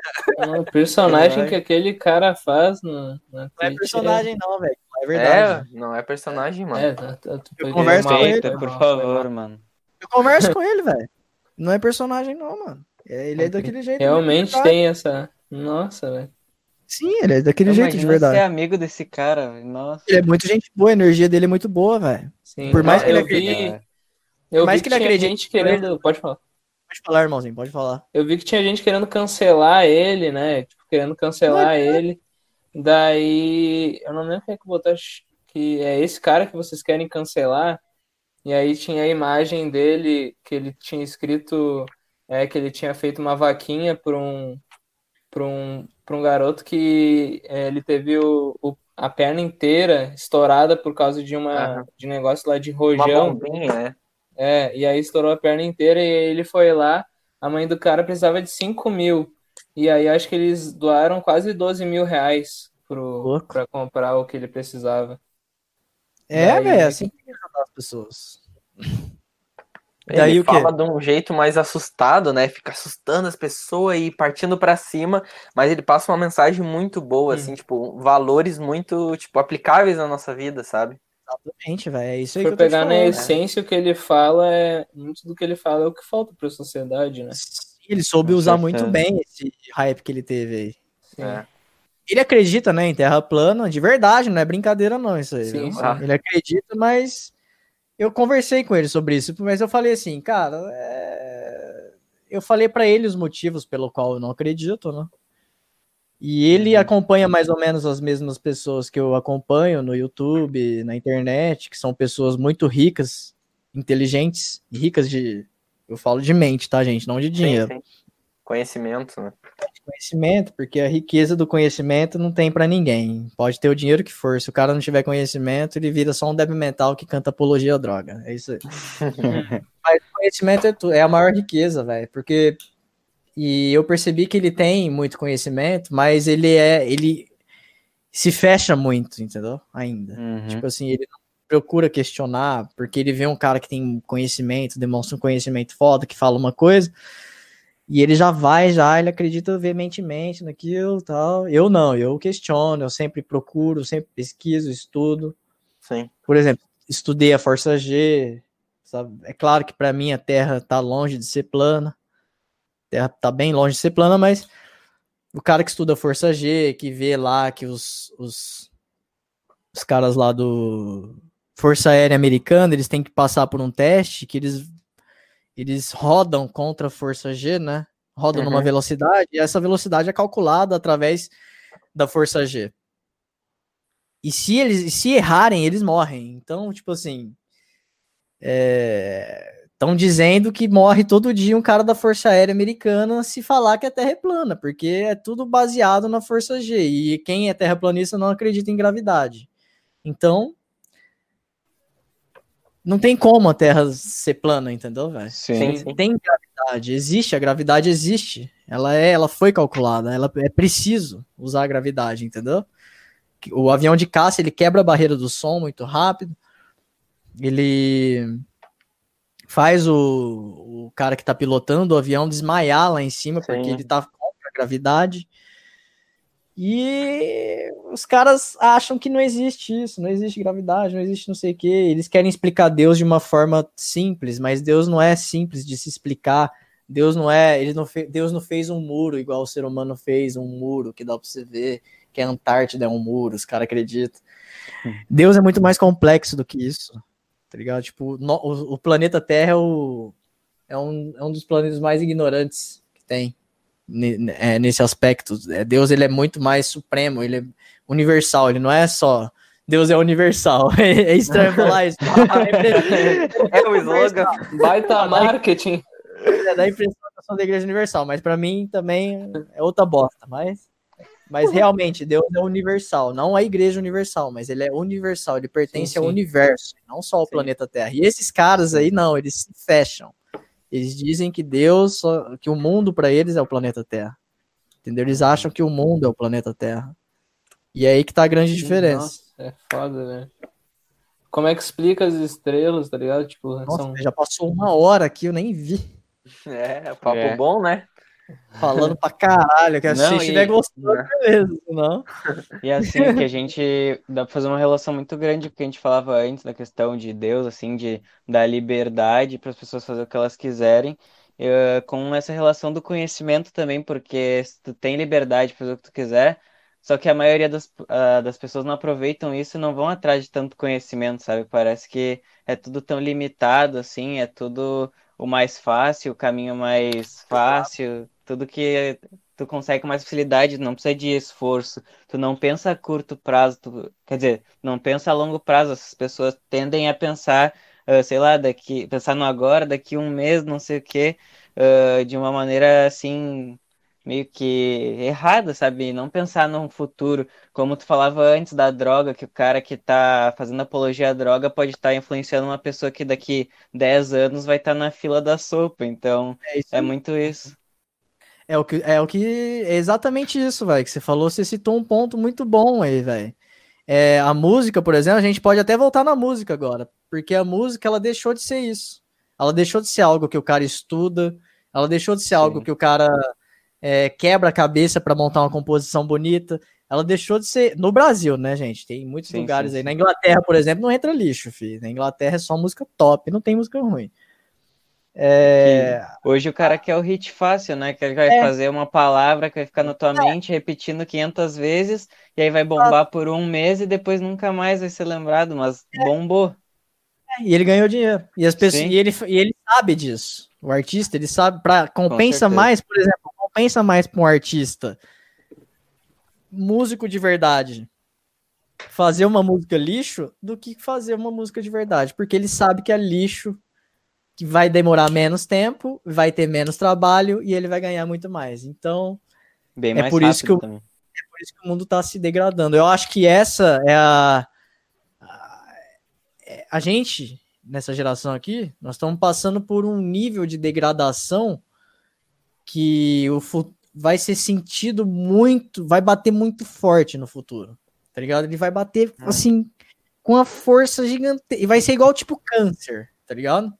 Speaker 1: O personagem que aquele cara faz no,
Speaker 4: não é personagem, não, velho. É verdade.
Speaker 3: É, não é personagem, mano. É, tá,
Speaker 4: tá, eu converso com ele.
Speaker 2: Por favor, mano.
Speaker 4: Eu converso com ele, velho. Não é personagem, não, mano. É, ele é daquele jeito.
Speaker 1: Realmente tem essa. Nossa, velho.
Speaker 4: Sim, ele é daquele eu jeito de verdade.
Speaker 2: Você é amigo desse cara, nossa.
Speaker 4: Ele é muito gente boa, a energia dele é muito boa, velho. Por mais que ele acredite.
Speaker 1: Eu Por mais que ele acredite. gente querendo. Pode falar.
Speaker 4: Pode falar, irmãozinho, pode falar.
Speaker 1: Eu vi que tinha gente querendo cancelar ele, né? Tipo, querendo cancelar ele. Daí. Eu não lembro quem é que botou. Que é esse cara que vocês querem cancelar. E aí tinha a imagem dele que ele tinha escrito é que ele tinha feito uma vaquinha para um, um, um garoto que é, ele teve o, o, a perna inteira estourada por causa de, uma, uhum. de um negócio lá de rojão.
Speaker 3: Uma bombinha, né?
Speaker 1: É, e aí estourou a perna inteira e ele foi lá, a mãe do cara precisava de 5 mil. E aí acho que eles doaram quase 12 mil reais para comprar o que ele precisava.
Speaker 4: É, velho, é assim que ajudar as pessoas.
Speaker 3: Ele Daí fala de um jeito mais assustado, né? Fica assustando as pessoas e partindo para cima, mas ele passa uma mensagem muito boa, hum. assim, tipo, valores muito, tipo, aplicáveis na nossa vida, sabe?
Speaker 4: Exatamente, velho. É isso aí
Speaker 1: Se for pegar na essência, o que ele fala é. Muito do que ele fala é o que falta pra sociedade, né?
Speaker 4: Ele soube Com usar certeza. muito bem esse hype que ele teve aí. É. Ele acredita, né, em terra plana, de verdade, não é brincadeira, não, isso aí. Sim, sim. Ele acredita, mas eu conversei com ele sobre isso, mas eu falei assim, cara, é... eu falei para ele os motivos pelo qual eu não acredito, né? E ele uhum. acompanha mais ou menos as mesmas pessoas que eu acompanho no YouTube, na internet, que são pessoas muito ricas, inteligentes, ricas de. Eu falo de mente, tá, gente? Não de dinheiro. Sim, sim.
Speaker 3: Conhecimento, né?
Speaker 4: Conhecimento, porque a riqueza do conhecimento não tem para ninguém. Pode ter o dinheiro que for. Se o cara não tiver conhecimento, ele vira só um débil mental que canta apologia à droga. É isso aí. Mas conhecimento é, tu, é a maior riqueza, velho. Porque. E eu percebi que ele tem muito conhecimento, mas ele é. Ele se fecha muito, entendeu? Ainda. Uhum. Tipo assim, ele não procura questionar, porque ele vê um cara que tem conhecimento, demonstra um conhecimento foda, que fala uma coisa e ele já vai, já, ele acredita veementemente naquilo tal. Eu não, eu questiono, eu sempre procuro, sempre pesquiso, estudo.
Speaker 3: Sim.
Speaker 4: Por exemplo, estudei a Força G, sabe? É claro que para mim a Terra está longe de ser plana. A Terra está bem longe de ser plana, mas o cara que estuda a Força G, que vê lá que os, os, os caras lá do Força Aérea Americana, eles têm que passar por um teste que eles eles rodam contra a força G, né? Rodam uhum. numa velocidade, e essa velocidade é calculada através da força G. E se eles se errarem, eles morrem. Então, tipo assim, estão é... dizendo que morre todo dia um cara da Força Aérea Americana se falar que a Terra é plana, porque é tudo baseado na força G. E quem é terraplanista não acredita em gravidade. Então, não tem como a Terra ser plana, entendeu, velho?
Speaker 2: Sim.
Speaker 4: Tem, tem gravidade. Existe, a gravidade existe. Ela é, ela foi calculada. Ela é preciso usar a gravidade, entendeu? O avião de caça ele quebra a barreira do som muito rápido. Ele faz o, o cara que está pilotando o avião desmaiar lá em cima Sim. porque ele está contra a gravidade. E os caras acham que não existe isso, não existe gravidade, não existe não sei o que. Eles querem explicar Deus de uma forma simples, mas Deus não é simples de se explicar. Deus não é, ele não fez, Deus não fez um muro igual o ser humano fez, um muro que dá para você ver que a Antártida é um muro, os caras acreditam. Deus é muito mais complexo do que isso, tá ligado? Tipo, no, o, o, planeta Terra é, o, é, um, é um dos planetas mais ignorantes que tem nesse aspecto. É, Deus ele é muito mais supremo, ele é universal, ele não é só Deus é universal. É, estranho falar isso.
Speaker 3: é o slogan.
Speaker 1: Baita marketing.
Speaker 4: É da impressão da igreja universal, mas para mim também é outra bosta, mas mas realmente Deus é universal, não a igreja universal, mas ele é universal, ele pertence sim, sim. ao universo, não só ao sim. planeta Terra. E esses caras aí não, eles se fecham. Eles dizem que Deus, que o mundo para eles é o planeta Terra. Entendeu? Eles acham que o mundo é o planeta Terra. E é aí que tá a grande diferença.
Speaker 1: Nossa, é foda, né? Como é que explica as estrelas, tá ligado? Tipo,
Speaker 4: Nossa, são... já passou uma hora aqui, eu nem vi.
Speaker 3: É, papo é. bom, né?
Speaker 4: Falando pra caralho, que se estiver gostando, beleza, não.
Speaker 2: E assim, que a gente dá pra fazer uma relação muito grande com o que a gente falava antes da questão de Deus, assim, de dar liberdade para as pessoas fazer o que elas quiserem, uh, com essa relação do conhecimento também, porque se tu tem liberdade para fazer o que tu quiser, só que a maioria das, uh, das pessoas não aproveitam isso e não vão atrás de tanto conhecimento, sabe? Parece que é tudo tão limitado, assim, é tudo o mais fácil, o caminho mais fácil, tudo que tu consegue com mais facilidade, não precisa de esforço. Tu não pensa a curto prazo, tu, quer dizer, não pensa a longo prazo. As pessoas tendem a pensar, uh, sei lá, daqui, pensar no agora, daqui um mês, não sei o quê, uh, de uma maneira assim meio que errada, sabe? Não pensar no futuro, como tu falava antes da droga, que o cara que tá fazendo apologia à droga pode estar tá influenciando uma pessoa que daqui 10 anos vai estar tá na fila da sopa. Então, é, é muito isso.
Speaker 4: É o que é o que é exatamente isso, velho, que você falou, você citou um ponto muito bom aí, velho. É, a música, por exemplo, a gente pode até voltar na música agora, porque a música ela deixou de ser isso. Ela deixou de ser algo que o cara estuda, ela deixou de ser Sim. algo que o cara é, quebra a cabeça para montar uma composição bonita. Ela deixou de ser no Brasil, né, gente? Tem muitos sim, lugares sim, aí. Sim. Na Inglaterra, por exemplo, não entra lixo, filho. Na Inglaterra é só música top, não tem música ruim.
Speaker 2: É... Hoje o cara quer o hit fácil, né? Que ele vai é. fazer uma palavra que vai ficar na tua é. mente repetindo 500 vezes e aí vai bombar por um mês e depois nunca mais vai ser lembrado, mas é. bombou.
Speaker 4: É, e ele ganhou dinheiro. E, as pessoas, e, ele, e ele sabe disso. O artista, ele sabe, para compensa mais, por exemplo, compensa mais para um artista músico de verdade fazer uma música lixo do que fazer uma música de verdade, porque ele sabe que é lixo que vai demorar menos tempo, vai ter menos trabalho e ele vai ganhar muito mais. Então,
Speaker 2: Bem é por isso que o,
Speaker 4: também. é por isso que o mundo está se degradando. Eu acho que essa é a, a a gente nessa geração aqui, nós estamos passando por um nível de degradação que o vai ser sentido muito, vai bater muito forte no futuro. Tá ligado? Ele vai bater é. assim com a força gigante e vai ser igual tipo câncer, tá ligado?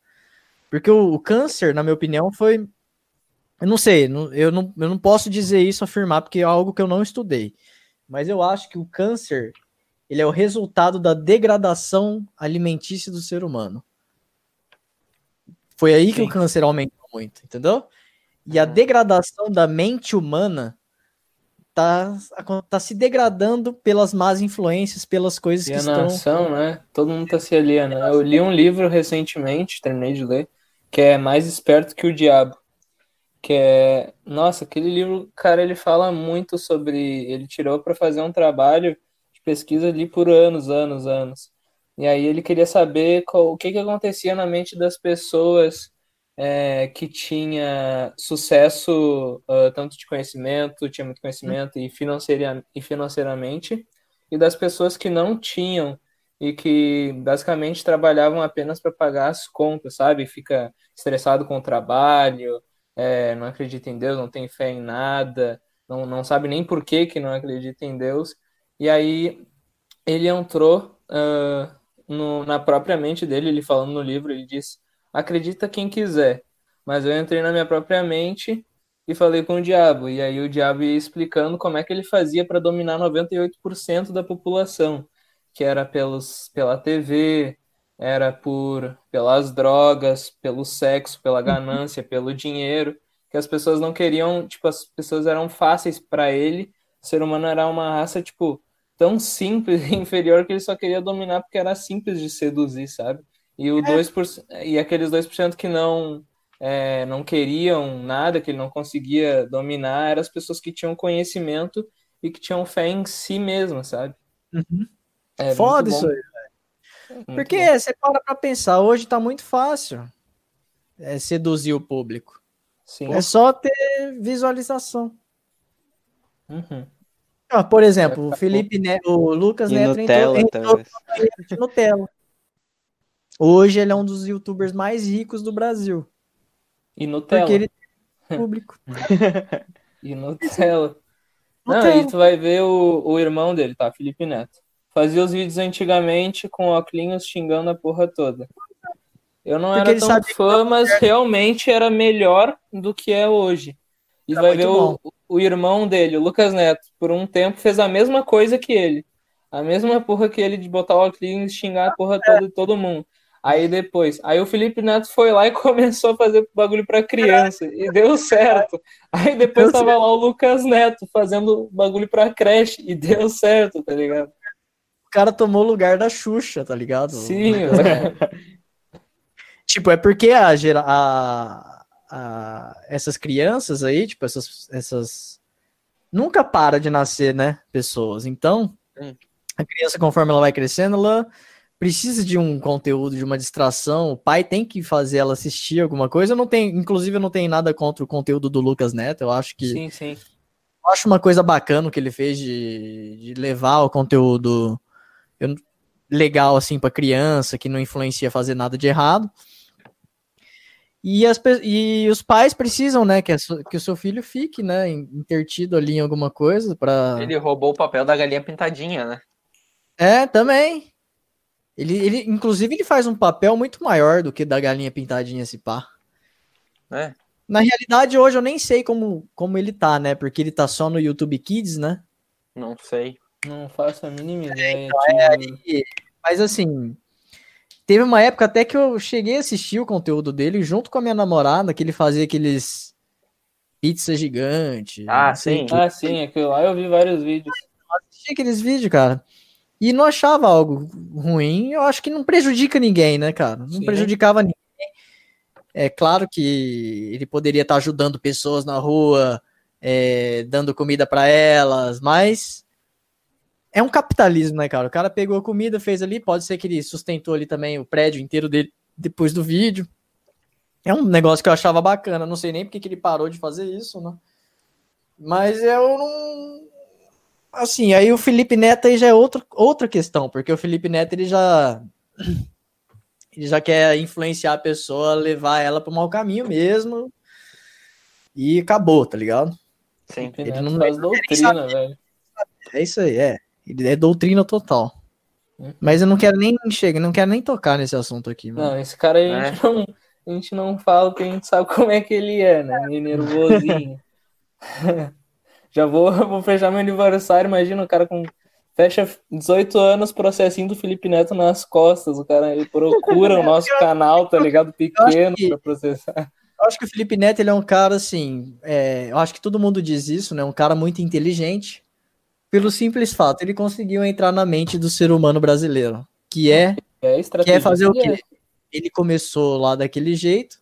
Speaker 4: Porque o, o, câncer, na minha opinião, foi. Eu não sei, eu não, eu não posso dizer isso, afirmar, porque é algo que eu não estudei. Mas eu acho que o câncer ele é o resultado da degradação alimentícia do ser humano. Foi aí Sim. que o câncer aumentou muito, entendeu? E a degradação da mente humana tá, tá se degradando pelas más influências, pelas coisas que estão...
Speaker 1: né? Todo mundo tá se aliando. Eu li um livro recentemente, terminei de ler, que é Mais Esperto que o Diabo. Que é. Nossa, aquele livro, cara, ele fala muito sobre. Ele tirou para fazer um trabalho de pesquisa ali por anos, anos, anos. E aí ele queria saber qual, o que, que acontecia na mente das pessoas é, que tinha sucesso uh, tanto de conhecimento, tinha muito conhecimento e, financeira, e financeiramente, e das pessoas que não tinham e que basicamente trabalhavam apenas para pagar as contas, sabe? Fica estressado com o trabalho, é, não acredita em Deus, não tem fé em nada, não, não sabe nem por que, que não acredita em Deus. E aí ele entrou uh, no, na própria mente dele, ele falando no livro, ele disse: acredita quem quiser, mas eu entrei na minha própria mente e falei com o diabo. E aí o diabo ia explicando como é que ele fazia para dominar 98% da população, que era pelos, pela TV, era por pelas drogas, pelo sexo, pela uhum. ganância, pelo dinheiro, que as pessoas não queriam, tipo, as pessoas eram fáceis para ele. O ser humano era uma raça tipo tão simples e inferior que ele só queria dominar porque era simples de seduzir, sabe? E o é. 2%, e aqueles 2% que não é, não queriam nada, que ele não conseguia dominar, eram as pessoas que tinham conhecimento e que tinham fé em si mesma, sabe?
Speaker 4: Uhum. É Foda isso aí. Porque você para pra pensar, hoje tá muito fácil é, seduzir o público. Sim. É só ter visualização.
Speaker 1: Uhum.
Speaker 4: Ah, por exemplo, o Felipe Neto, o Lucas e Neto
Speaker 2: Nutella, entrou, entrou
Speaker 4: Nutella. Hoje ele é um dos youtubers mais ricos do Brasil.
Speaker 1: E Nutella.
Speaker 4: Porque ele tem público.
Speaker 1: e Nutella. Não, aí tu vai ver o, o irmão dele, tá? Felipe Neto. Fazia os vídeos antigamente com óculos xingando a porra toda. Eu não Porque era tão fã, mas realmente era melhor do que é hoje. E era vai ver o, o, irmão dele, o Lucas Neto, por um tempo fez a mesma coisa que ele. A mesma porra que ele de botar o óculos e xingar a porra toda de todo mundo. Aí depois, aí o Felipe Neto foi lá e começou a fazer bagulho para criança e deu certo. Aí depois tava lá o Lucas Neto fazendo bagulho para creche e deu certo, tá ligado?
Speaker 4: Cara tomou o lugar da Xuxa, tá ligado?
Speaker 1: Sim.
Speaker 4: tipo, é porque a, a, a, essas crianças aí, tipo, essas, essas. Nunca para de nascer, né? Pessoas. Então, a criança, conforme ela vai crescendo, ela precisa de um conteúdo, de uma distração. O pai tem que fazer ela assistir alguma coisa. Eu não tenho, inclusive, eu não tenho nada contra o conteúdo do Lucas Neto. Eu acho que.
Speaker 1: Sim, sim.
Speaker 4: Eu acho uma coisa bacana que ele fez de, de levar o conteúdo eu, legal assim para criança, que não influencia fazer nada de errado. E, as, e os pais precisam, né, que, a, que o seu filho fique, né, intertido ali em alguma coisa para.
Speaker 3: Ele roubou o papel da galinha pintadinha, né?
Speaker 4: É, também. Ele, ele, inclusive, ele faz um papel muito maior do que da galinha pintadinha se pá.
Speaker 3: É.
Speaker 4: Na realidade, hoje eu nem sei como, como ele tá, né? Porque ele tá só no YouTube Kids, né?
Speaker 3: Não sei.
Speaker 1: Não faço a mínima é, ideia.
Speaker 4: Então, é, mas assim, teve uma época até que eu cheguei a assistir o conteúdo dele junto com a minha namorada, que ele fazia aqueles pizza gigante.
Speaker 3: Ah, sim.
Speaker 1: Ah, sim, aquilo lá eu vi vários vídeos.
Speaker 4: Eu assisti aqueles vídeos, cara. E não achava algo ruim. Eu acho que não prejudica ninguém, né, cara? Não sim. prejudicava ninguém. É claro que ele poderia estar ajudando pessoas na rua, é, dando comida para elas, mas é um capitalismo, né, cara? O cara pegou a comida, fez ali, pode ser que ele sustentou ali também o prédio inteiro dele depois do vídeo. É um negócio que eu achava bacana, não sei nem porque que ele parou de fazer isso, né? Mas eu não. Assim, aí o Felipe Neto aí já é outra, outra questão, porque o Felipe Neto ele já. Ele já quer influenciar a pessoa, levar ela para o mau caminho mesmo. E acabou, tá ligado?
Speaker 1: Sim, ele não faz doutrina, velho.
Speaker 4: É isso aí, é. É doutrina total. Uhum. Mas eu não quero nem chegar, não quero nem tocar nesse assunto aqui.
Speaker 1: Mano. Não, esse cara a, gente é. não, a gente não fala porque a gente sabe como é que ele é, né? Meio nervosinho. Já vou, vou fechar meu aniversário, imagina o cara com. Fecha 18 anos, processinho do Felipe Neto nas costas. O cara ele procura o nosso canal, tá ligado? Pequeno que, pra processar.
Speaker 4: Eu acho que o Felipe Neto ele é um cara assim. É, eu acho que todo mundo diz isso, né? Um cara muito inteligente pelo simples fato, ele conseguiu entrar na mente do ser humano brasileiro, que é, é que é fazer o quê? Ele começou lá daquele jeito,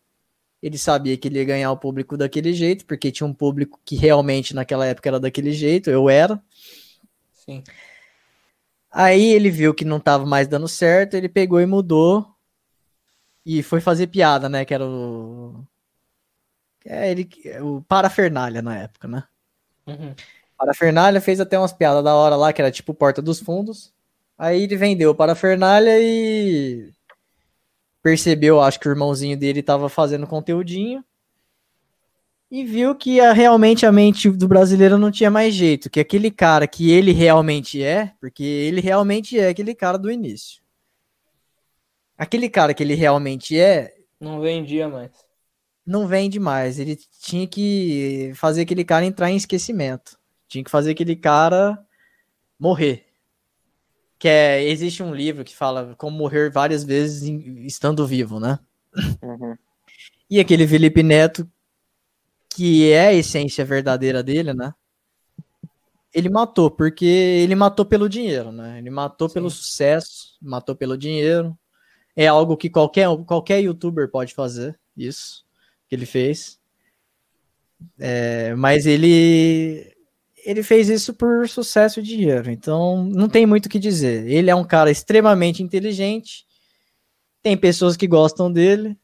Speaker 4: ele sabia que ele ia ganhar o público daquele jeito, porque tinha um público que realmente naquela época era daquele jeito, eu era.
Speaker 1: Sim.
Speaker 4: Aí ele viu que não estava mais dando certo, ele pegou e mudou e foi fazer piada, né? Que era o. É, ele, o parafernália na época, né?
Speaker 1: Uhum.
Speaker 4: Parafernália fez até umas piadas da hora lá, que era tipo Porta dos Fundos. Aí ele vendeu para Parafernália e percebeu, acho que o irmãozinho dele tava fazendo conteúdinho. e viu que a, realmente a mente do brasileiro não tinha mais jeito, que aquele cara que ele realmente é, porque ele realmente é aquele cara do início. Aquele cara que ele realmente é.
Speaker 1: Não vendia mais.
Speaker 4: Não vende mais. Ele tinha que fazer aquele cara entrar em esquecimento. Tinha que fazer aquele cara morrer. Que é, existe um livro que fala como morrer várias vezes estando vivo, né? Uhum. E aquele Felipe Neto que é a essência verdadeira dele, né? Ele matou, porque ele matou pelo dinheiro, né? Ele matou Sim. pelo sucesso, matou pelo dinheiro. É algo que qualquer, qualquer youtuber pode fazer, isso que ele fez. É, mas ele ele fez isso por sucesso e dinheiro, então não tem muito o que dizer. Ele é um cara extremamente inteligente, tem pessoas que gostam dele,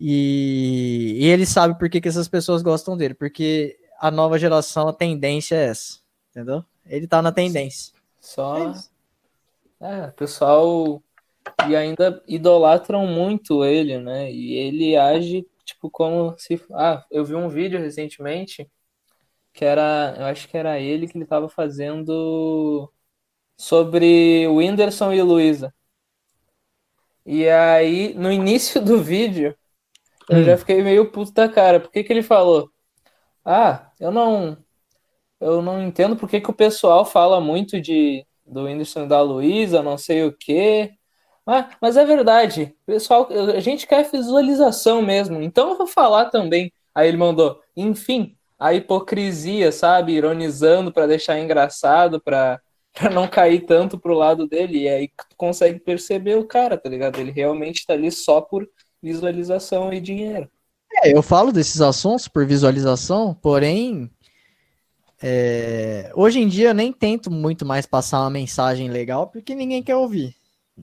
Speaker 4: e, e ele sabe por que, que essas pessoas gostam dele, porque a nova geração, a tendência é essa, entendeu? Ele tá na tendência.
Speaker 1: Só. É, o pessoal. E ainda idolatram muito ele, né? E ele age, tipo, como se. Ah, eu vi um vídeo recentemente que era. Eu acho que era ele que ele tava fazendo sobre o Whindersson e Luísa. E aí, no início do vídeo, eu hum. já fiquei meio puto da cara. Por que, que ele falou? Ah, eu não. Eu não entendo por que, que o pessoal fala muito de do Whindersson e da Luísa, não sei o quê. Ah, mas é verdade. Pessoal, a gente quer visualização mesmo. Então eu vou falar também. Aí ele mandou, enfim, a hipocrisia, sabe? Ironizando para deixar engraçado, para não cair tanto pro lado dele. E aí tu consegue perceber o cara, tá ligado? Ele realmente tá ali só por visualização e dinheiro.
Speaker 4: É, eu falo desses assuntos por visualização, porém, é, hoje em dia eu nem tento muito mais passar uma mensagem legal porque ninguém quer ouvir.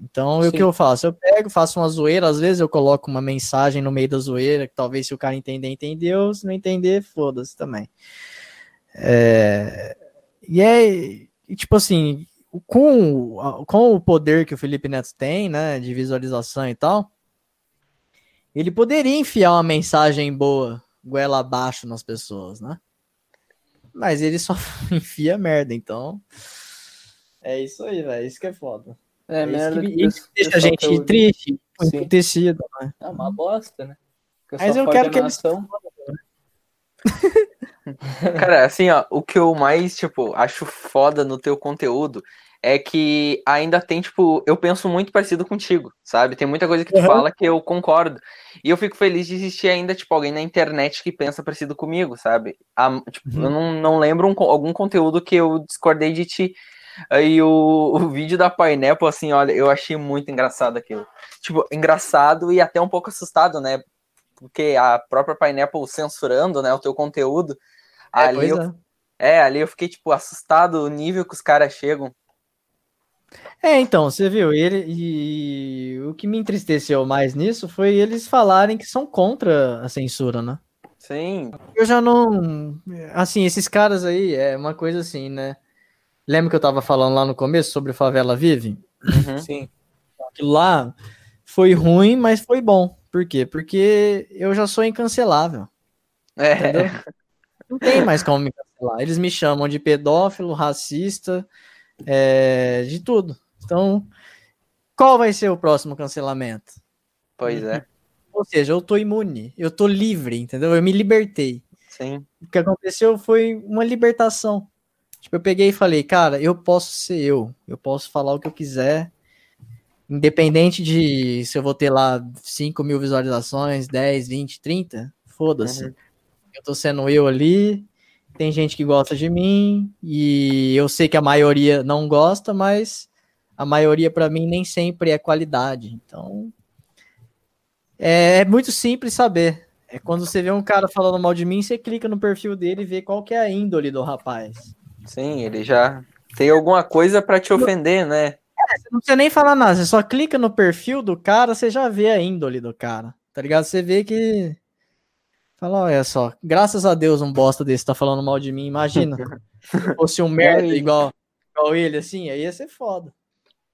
Speaker 4: Então, Sim. o que eu faço? Eu pego, faço uma zoeira, às vezes eu coloco uma mensagem no meio da zoeira, que talvez se o cara entender, entendeu, se não entender, foda-se também. É, e é, tipo assim, com, com o poder que o Felipe Neto tem, né, de visualização e tal, ele poderia enfiar uma mensagem boa, goela abaixo nas pessoas, né? Mas ele só enfia merda, então. É isso aí, velho. Isso que é foda.
Speaker 1: É, é merda.
Speaker 4: Isso que, isso que deixa a gente triste, emputecido,
Speaker 1: né? É uma bosta, né?
Speaker 4: Mas eu quero que eles.
Speaker 3: Cara, assim, ó, o que eu mais, tipo, acho foda no teu conteúdo é que ainda tem, tipo, eu penso muito parecido contigo, sabe? Tem muita coisa que tu uhum. fala que eu concordo. E eu fico feliz de existir ainda, tipo, alguém na internet que pensa parecido comigo, sabe? A, tipo, uhum. Eu não, não lembro um, algum conteúdo que eu discordei de ti. E o, o vídeo da Pineapple, assim, olha, eu achei muito engraçado aquilo. Tipo, engraçado e até um pouco assustado, né? Porque a própria Pineapple censurando, né, o teu conteúdo. É, ali eu, é. é, ali eu fiquei, tipo, assustado o nível que os caras chegam.
Speaker 4: É, então, você viu, ele e o que me entristeceu mais nisso foi eles falarem que são contra a censura, né?
Speaker 3: Sim.
Speaker 4: Eu já não, assim, esses caras aí é uma coisa assim, né? Lembra que eu tava falando lá no começo sobre Favela Vive?
Speaker 1: Uhum. Sim.
Speaker 4: Aquilo lá foi ruim, mas foi bom. Por quê? Porque eu já sou incancelável.
Speaker 3: É. Entendeu?
Speaker 4: Não tem mais como me cancelar. Eles me chamam de pedófilo, racista, é, de tudo. Então, qual vai ser o próximo cancelamento?
Speaker 3: Pois é.
Speaker 4: Ou seja, eu tô imune, eu tô livre, entendeu? Eu me libertei.
Speaker 3: Sim.
Speaker 4: O que aconteceu foi uma libertação. Tipo, eu peguei e falei, cara, eu posso ser eu, eu posso falar o que eu quiser, independente de se eu vou ter lá 5 mil visualizações, 10, 20, 30, foda-se. Uhum. Eu tô sendo eu ali, tem gente que gosta de mim e eu sei que a maioria não gosta, mas a maioria para mim nem sempre é qualidade. Então é, é, muito simples saber. É quando você vê um cara falando mal de mim, você clica no perfil dele e vê qual que é a índole do rapaz.
Speaker 3: Sim, ele já tem alguma coisa para te ofender, né?
Speaker 4: É, você não precisa nem falar nada, você só clica no perfil do cara, você já vê a índole do cara. Tá ligado? Você vê que Fala, olha só, graças a Deus um bosta desse tá falando mal de mim, imagina. Se fosse um merda igual, igual ele, assim, aí ia ser foda.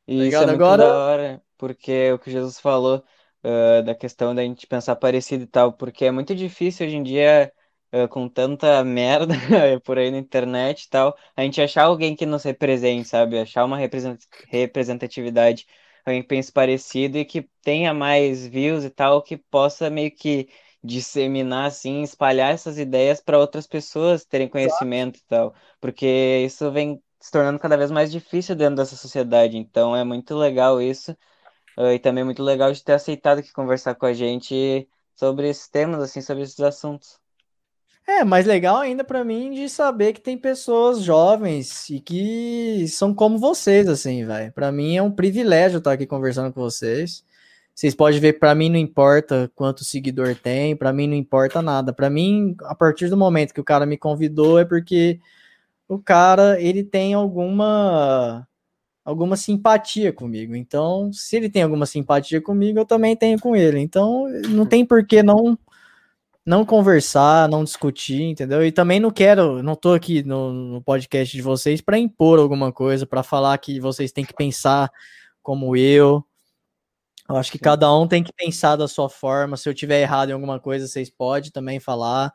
Speaker 2: E tá isso é Agora... da hora, porque o que Jesus falou uh, da questão da gente pensar parecido e tal, porque é muito difícil hoje em dia uh, com tanta merda por aí na internet e tal, a gente achar alguém que nos represente, sabe? Achar uma representatividade, alguém que pense parecido e que tenha mais views e tal, que possa meio que disseminar, assim, espalhar essas ideias para outras pessoas terem conhecimento e tal, porque isso vem se tornando cada vez mais difícil dentro dessa sociedade, então é muito legal isso, uh, e também é muito legal de ter aceitado aqui conversar com a gente sobre esses temas, assim, sobre esses assuntos.
Speaker 4: É, mais legal ainda para mim de saber que tem pessoas jovens e que são como vocês, assim, velho. Para mim é um privilégio estar aqui conversando com vocês. Vocês podem ver, para mim não importa quanto seguidor tem, para mim não importa nada. Para mim, a partir do momento que o cara me convidou é porque o cara ele tem alguma alguma simpatia comigo. Então, se ele tem alguma simpatia comigo, eu também tenho com ele. Então, não tem por que não não conversar, não discutir, entendeu? E também não quero, não tô aqui no, no podcast de vocês para impor alguma coisa, para falar que vocês têm que pensar como eu. Eu acho que cada um tem que pensar da sua forma. Se eu tiver errado em alguma coisa, vocês podem também falar.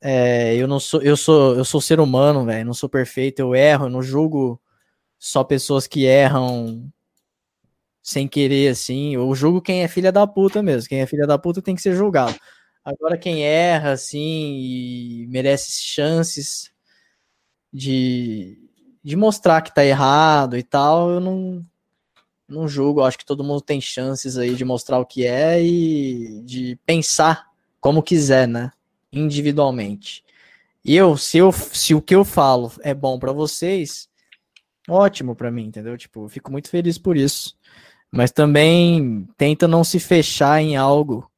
Speaker 4: É, eu não sou, eu sou, eu sou ser humano, velho. Não sou perfeito, eu erro, eu não julgo só pessoas que erram sem querer, assim. Eu julgo quem é filha da puta mesmo. Quem é filha da puta tem que ser julgado. Agora, quem erra, assim, e merece chances de, de mostrar que tá errado e tal, eu não, não julgo. Eu acho que todo mundo tem chances aí de mostrar o que é e de pensar como quiser, né? Individualmente. E eu, se, eu, se o que eu falo é bom para vocês, ótimo para mim, entendeu? Tipo, eu fico muito feliz por isso. Mas também tenta não se fechar em algo,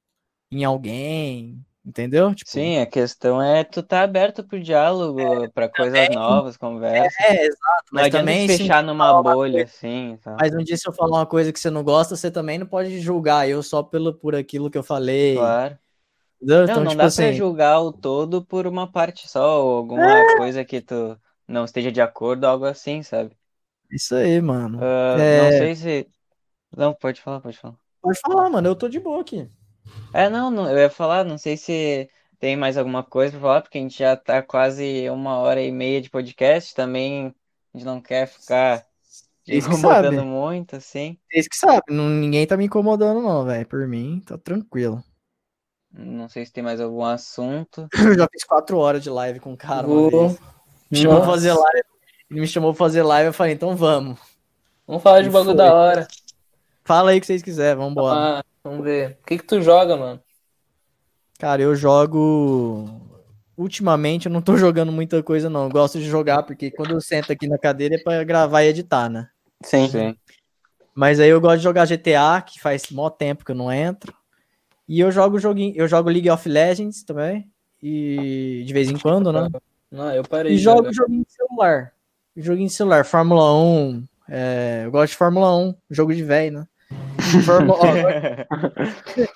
Speaker 4: em alguém, entendeu?
Speaker 2: Tipo, Sim, a questão é tu tá aberto pro diálogo, é, para coisas novas, conversas.
Speaker 4: É, exato.
Speaker 2: Mas não também fechar numa bolha, assim.
Speaker 4: Tá. Mas um dia se eu falar uma coisa que você não gosta, você também não pode julgar eu só pelo, por aquilo que eu falei.
Speaker 2: Claro. Não, então, não tipo dá assim... pra julgar o todo por uma parte só, ou alguma é. coisa que tu não esteja de acordo, algo assim, sabe?
Speaker 4: Isso aí, mano.
Speaker 2: Uh, é... Não sei se. Não, pode falar, pode falar.
Speaker 4: Pode falar, mano, eu tô de boa aqui.
Speaker 2: É, não, não, eu ia falar, não sei se tem mais alguma coisa pra falar, porque a gente já tá quase uma hora e meia de podcast, também a gente não quer ficar incomodando muito, assim.
Speaker 4: Vocês que sabem, não, ninguém tá me incomodando não, velho, por mim, tá tranquilo.
Speaker 2: Não sei se tem mais algum assunto.
Speaker 4: Eu já fiz quatro horas de live com o cara uma vez. Me chamou fazer live. Ele me chamou pra fazer live, eu falei, então vamos.
Speaker 1: Vamos falar de bagulho da hora.
Speaker 4: Fala aí o que vocês quiserem, vambora.
Speaker 1: Ah, vamos ver. O que que tu joga, mano?
Speaker 4: Cara, eu jogo. Ultimamente eu não tô jogando muita coisa, não. Eu gosto de jogar, porque quando eu sento aqui na cadeira é pra gravar e editar, né?
Speaker 2: Sim. Sim.
Speaker 4: Mas aí eu gosto de jogar GTA, que faz mó tempo que eu não entro. E eu jogo joguinho, eu jogo League of Legends também. E de vez em quando, né?
Speaker 1: Não, eu parei.
Speaker 4: E jogo joguinho de celular. Joguinho de celular, Fórmula 1. É, eu gosto de Fórmula 1, jogo de velho, né? Fórmula...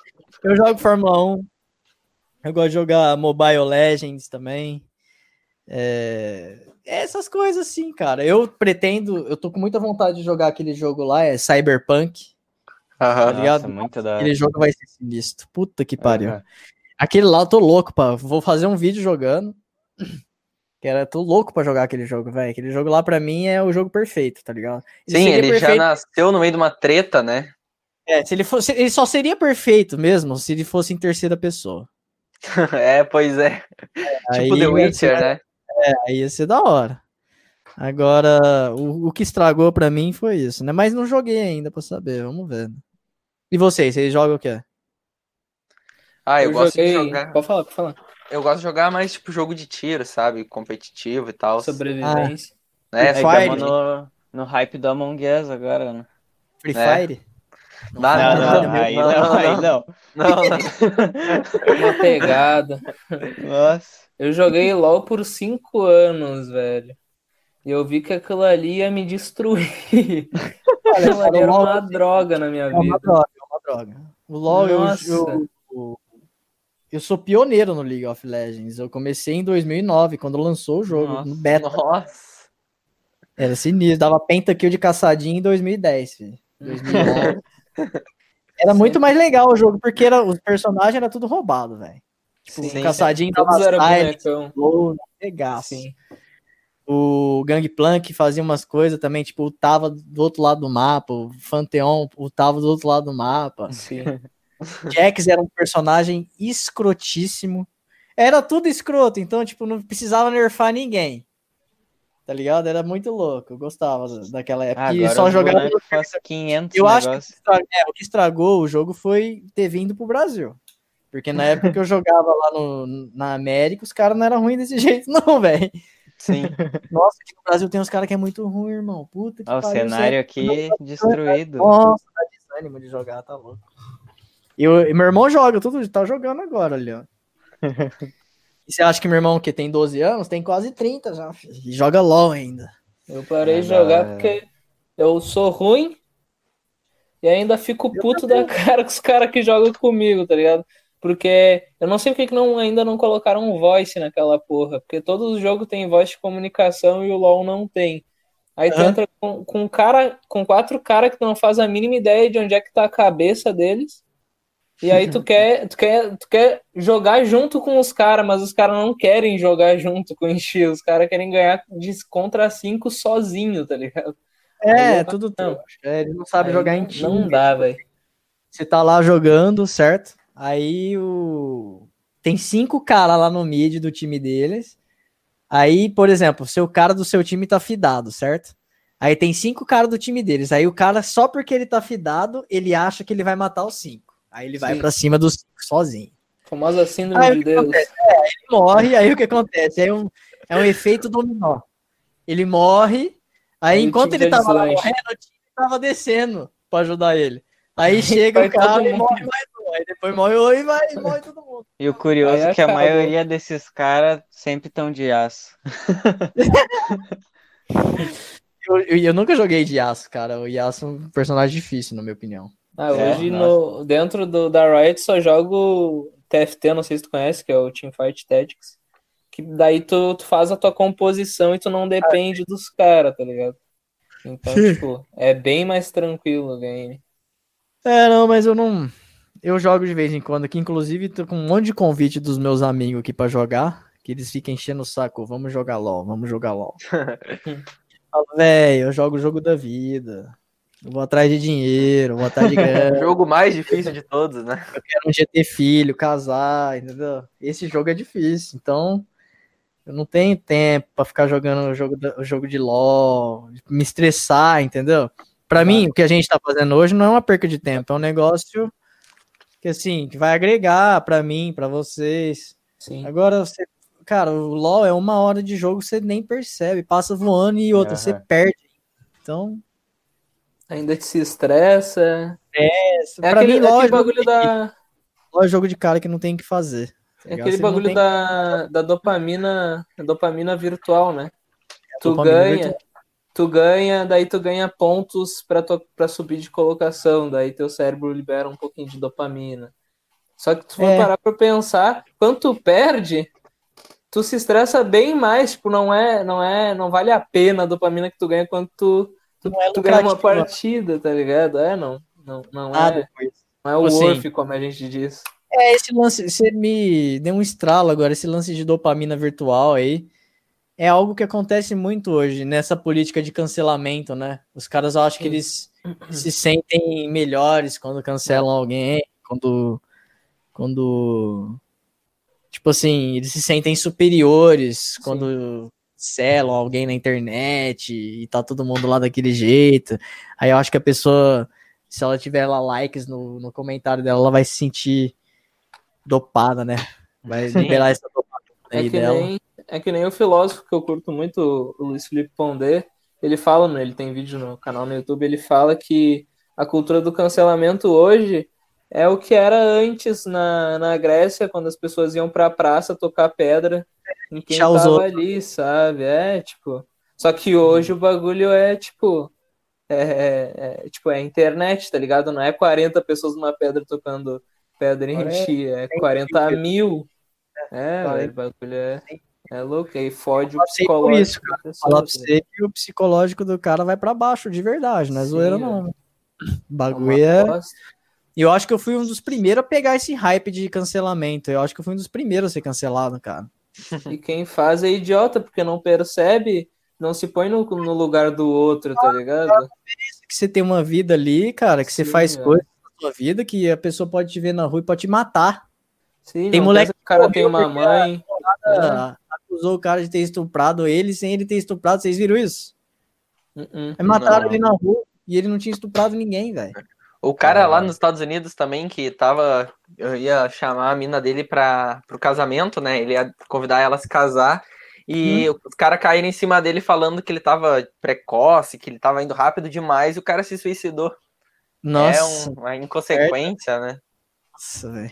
Speaker 4: eu jogo Fórmula 1. Eu gosto de jogar Mobile Legends também. É... Essas coisas assim, cara. Eu pretendo, eu tô com muita vontade de jogar aquele jogo lá, é Cyberpunk.
Speaker 2: Aham, tá ligado? Nossa, muito
Speaker 4: da... Aquele jogo vai ser sinistro. Puta que pariu. Uhum. Aquele lá eu tô louco, pá. Vou fazer um vídeo jogando. Que era, tô louco pra jogar aquele jogo, velho. Aquele jogo lá pra mim é o jogo perfeito, tá ligado?
Speaker 3: Ele Sim, ele perfeito... já nasceu no meio de uma treta, né?
Speaker 4: É, se ele fosse. Ele só seria perfeito mesmo se ele fosse em terceira pessoa.
Speaker 3: é, pois é. é tipo The Witcher, ser, né?
Speaker 4: É, aí ia ser da hora. Agora, o, o que estragou pra mim foi isso, né? Mas não joguei ainda pra saber, vamos ver. E vocês, vocês jogam o quê?
Speaker 3: Ah, eu, eu gosto joguei... de jogar.
Speaker 1: Pode falar, pode falar.
Speaker 3: Eu gosto de jogar mais tipo jogo de tiro, sabe? Competitivo e tal.
Speaker 1: Sobrevivência.
Speaker 2: Ah, é, Fire. no, no hype do Among Us agora, né?
Speaker 4: Free é. Fire?
Speaker 2: Não, não, não, não, aí não, aí não.
Speaker 1: Não, Uma pegada.
Speaker 2: Nossa.
Speaker 1: Eu joguei LOL por 5 anos, velho. E eu vi que aquilo ali ia me destruir. aquilo ali era uma droga na minha vida. É
Speaker 4: uma droga, é uma droga. O LOL, Nossa. eu, eu, eu sou pioneiro no League of Legends. Eu comecei em 2009, quando lançou o jogo, nossa, no beta.
Speaker 3: Nossa!
Speaker 4: Era sinistro. Dava pentakill de caçadinha em 2010, filho. 2009. Era muito mais legal o jogo, porque era, os personagens era tudo roubado, velho. Tipo,
Speaker 1: Sim,
Speaker 4: caçadinho da.
Speaker 1: Sim.
Speaker 4: O Gangplank fazia umas coisas também, tipo, tava do outro lado do mapa, o Pantheon tava do outro lado do mapa.
Speaker 1: Sim.
Speaker 4: Jax era um personagem escrotíssimo. Era tudo escroto, então, tipo, não precisava nerfar ninguém. Tá ligado? Era muito louco. Eu gostava daquela época. e só jogava.
Speaker 2: faz 500
Speaker 4: Eu acho que o que
Speaker 2: negócios.
Speaker 4: estragou- é, o que estragou o jogo foi ter vindo pro Brasil. Porque na época que eu jogava lá no, na América, os caras não eram ruins desse jeito, não, velho.
Speaker 2: Sim.
Speaker 4: Nossa, aqui no Brasil tem uns caras que é muito ruim, irmão. Puta que
Speaker 2: Ó, o
Speaker 4: pariu,
Speaker 2: cenário aqui destruído.
Speaker 4: Nossa, dá desânimo de jogar, tá louco. E, o- e meu irmão joga, tudo tá jogando agora ali, ó. e você acha que meu irmão, que tem 12 anos, tem quase 30 já, e joga LOL ainda.
Speaker 1: Eu parei de jogar
Speaker 2: é.
Speaker 1: porque eu sou ruim e ainda fico puto da cara com os caras que jogam comigo, tá ligado? Porque eu não sei porque que não, ainda não colocaram um voice naquela porra. Porque todos os jogos têm voz de comunicação e o LoL não tem. Aí tu
Speaker 4: Aham.
Speaker 1: entra com, com cara, com quatro caras que tu não faz a mínima ideia de onde é que tá a cabeça deles. E aí tu quer, tu quer, tu quer jogar junto com os caras, mas os caras não querem jogar junto com o Enchi. Os caras querem ganhar de contra cinco sozinho, tá ligado?
Speaker 4: É,
Speaker 1: eu-
Speaker 4: tudo
Speaker 1: não.
Speaker 4: trouxa. É, ele não sabe
Speaker 1: Aí
Speaker 4: jogar em time.
Speaker 1: Não dá, velho.
Speaker 4: Você tá lá jogando, certo? Aí o. Tem cinco caras lá no mid do time deles. Aí, por exemplo, seu cara do seu time tá fidado, certo? Aí tem cinco caras do time deles. Aí o cara, só porque ele tá fidado, ele acha que ele vai matar os cinco. Aí ele vai pra cima dos cinco sozinho.
Speaker 1: Famosa síndrome
Speaker 4: Aí
Speaker 1: de Deus.
Speaker 4: acontece? É, ele morre, aí o que acontece? É um, é um efeito dominó. Ele morre, aí
Speaker 1: Aí
Speaker 4: enquanto ele tava lá morrendo, o time tava descendo pra ajudar ele. Aí chega o cara e morre mais um. Aí depois morre um e vai morre todo mundo.
Speaker 2: E o curioso é que a
Speaker 1: acabou.
Speaker 2: maioria desses caras sempre estão de aço.
Speaker 4: Eu, eu, eu nunca joguei de Yasuo, cara. O Yasuo é um personagem difícil, na minha opinião.
Speaker 1: Ah,
Speaker 2: É,
Speaker 1: hoje no, dentro do, da Riot só jogo TFT, não sei se tu conhece, que é o Teamfight Tactics. Que daí tu, tu faz a tua composição e tu não depende dos caras, tá ligado? Então,
Speaker 4: Sim.
Speaker 1: tipo, é bem mais tranquilo o game.
Speaker 4: É, não, mas eu não. Eu jogo de vez em quando aqui, inclusive tô com um monte de convite dos meus amigos aqui pra jogar, que eles ficam enchendo o saco, vamos jogar LOL, vamos jogar LOL. Falo, velho, eu jogo o jogo da vida. Vou atrás de dinheiro, vou atrás de
Speaker 3: O
Speaker 4: grana,
Speaker 3: jogo mais difícil de todos, né?
Speaker 4: eu quero um dia ter filho, casar, entendeu? Esse jogo é difícil, então eu não tenho tempo pra ficar jogando o jogo, o jogo de LOL, me estressar, entendeu? Pra mim, o que a gente tá fazendo hoje não é uma perca de tempo, é um negócio que assim, que vai agregar pra mim, pra vocês.
Speaker 1: Sim.
Speaker 4: Agora você, cara, o LoL é uma hora de jogo você nem percebe, passa voando e outra, você
Speaker 2: Aham.
Speaker 4: perde. Então,
Speaker 1: Ainda te se estressa.
Speaker 4: é,
Speaker 1: É
Speaker 4: pra
Speaker 1: aquele,
Speaker 4: mim, é,
Speaker 1: aquele
Speaker 4: jogo
Speaker 1: bagulho
Speaker 4: de,
Speaker 1: da.
Speaker 4: É jogo de cara que não tem o que fazer. tá
Speaker 1: É aquele
Speaker 4: Você
Speaker 1: bagulho
Speaker 4: tem-
Speaker 1: da, da dopamina, dopamina virtual, né? Tu
Speaker 4: dopamina
Speaker 1: ganha,
Speaker 4: virtual.
Speaker 1: tu ganha, daí tu ganha pontos pra, tu, pra subir de colocação, daí teu cérebro libera um pouquinho de dopamina. Só que tu for
Speaker 4: É.
Speaker 1: parar pra pensar, quando tu perde, tu se estressa bem mais, tipo, não é, não é, não vale a pena a dopamina que tu ganha quando tu, tu,
Speaker 4: Não é
Speaker 1: tu ganha uma partida, tá ligado? É, não, não, não
Speaker 4: Nada
Speaker 1: é, não é o
Speaker 4: Assim,
Speaker 1: worth, como a gente diz.
Speaker 4: É, esse lance, você me deu um estralo agora, esse lance de dopamina virtual aí. É algo que acontece muito hoje nessa política de cancelamento, né? Os caras acham que
Speaker 1: Sim.
Speaker 4: eles se sentem melhores quando cancelam alguém, quando quando tipo assim, eles se sentem superiores quando cancelam alguém na internet e tá todo mundo lá daquele jeito. Aí eu acho que a pessoa, se ela tiver lá likes no, no comentário dela, ela vai se sentir dopada, né? Vai
Speaker 2: Sim.
Speaker 4: liberar essa dopamina
Speaker 1: É
Speaker 4: aí
Speaker 1: que,
Speaker 4: dela.
Speaker 1: nem, é que nem o filósofo que eu curto muito, o Luiz Felipe Pondé, ele fala, né, ele tem vídeo no canal no YouTube, ele fala que a cultura do cancelamento hoje é o que era antes na, na Grécia, quando as pessoas iam pra praça tocar pedra em quem
Speaker 4: outros.
Speaker 1: ali, sabe? É, tipo... Só que hoje o bagulho é, tipo... É, é- é, tipo, é internet, tá ligado? Não é 40 pessoas numa pedra tocando pedra em
Speaker 4: é
Speaker 1: ti, é
Speaker 4: 100
Speaker 1: 40
Speaker 4: mil.
Speaker 1: É,
Speaker 4: 40.
Speaker 1: velho, o bagulho é, é louco. Aí fode o psicológico.
Speaker 4: isso,
Speaker 1: pessoa,
Speaker 4: Falar pra você que o psicológico do cara vai pra baixo, de verdade, não é
Speaker 1: Sim,
Speaker 4: zoeira não.
Speaker 1: É uma
Speaker 4: bagulho é. E eu acho que eu fui um dos primeiros a pegar esse hype de cancelamento. Eu acho que eu fui um dos primeiros a ser cancelado, cara.
Speaker 1: E quem faz é idiota, porque não percebe, não se põe no, no lugar do outro, tá ligado?
Speaker 4: Que você tem uma vida ali, cara, que você
Speaker 1: Sim,
Speaker 4: faz
Speaker 1: é.
Speaker 4: coisas na sua vida que a pessoa pode te ver na rua e pode te matar.
Speaker 1: Sim,
Speaker 4: Tem moleque
Speaker 1: que o cara tem uma mãe.
Speaker 4: Ah, acusou o cara de ter estuprado ele sem ele ter estuprado. Vocês viram isso?
Speaker 1: Uh-uh.
Speaker 4: Aí mataram
Speaker 3: Não.
Speaker 4: ele na rua e ele não tinha estuprado ninguém, velho.
Speaker 3: O cara lá
Speaker 2: Caralho.
Speaker 3: nos Estados Unidos também, que tava. Eu ia chamar a mina dele para pro casamento, né? Ele ia convidar ela a se casar. E os caras caíram em cima dele falando que ele tava precoce, que ele tava indo rápido demais, e o cara se suicidou.
Speaker 4: Nossa,
Speaker 3: É um- uma inconsequência, né?
Speaker 4: nossa, velho.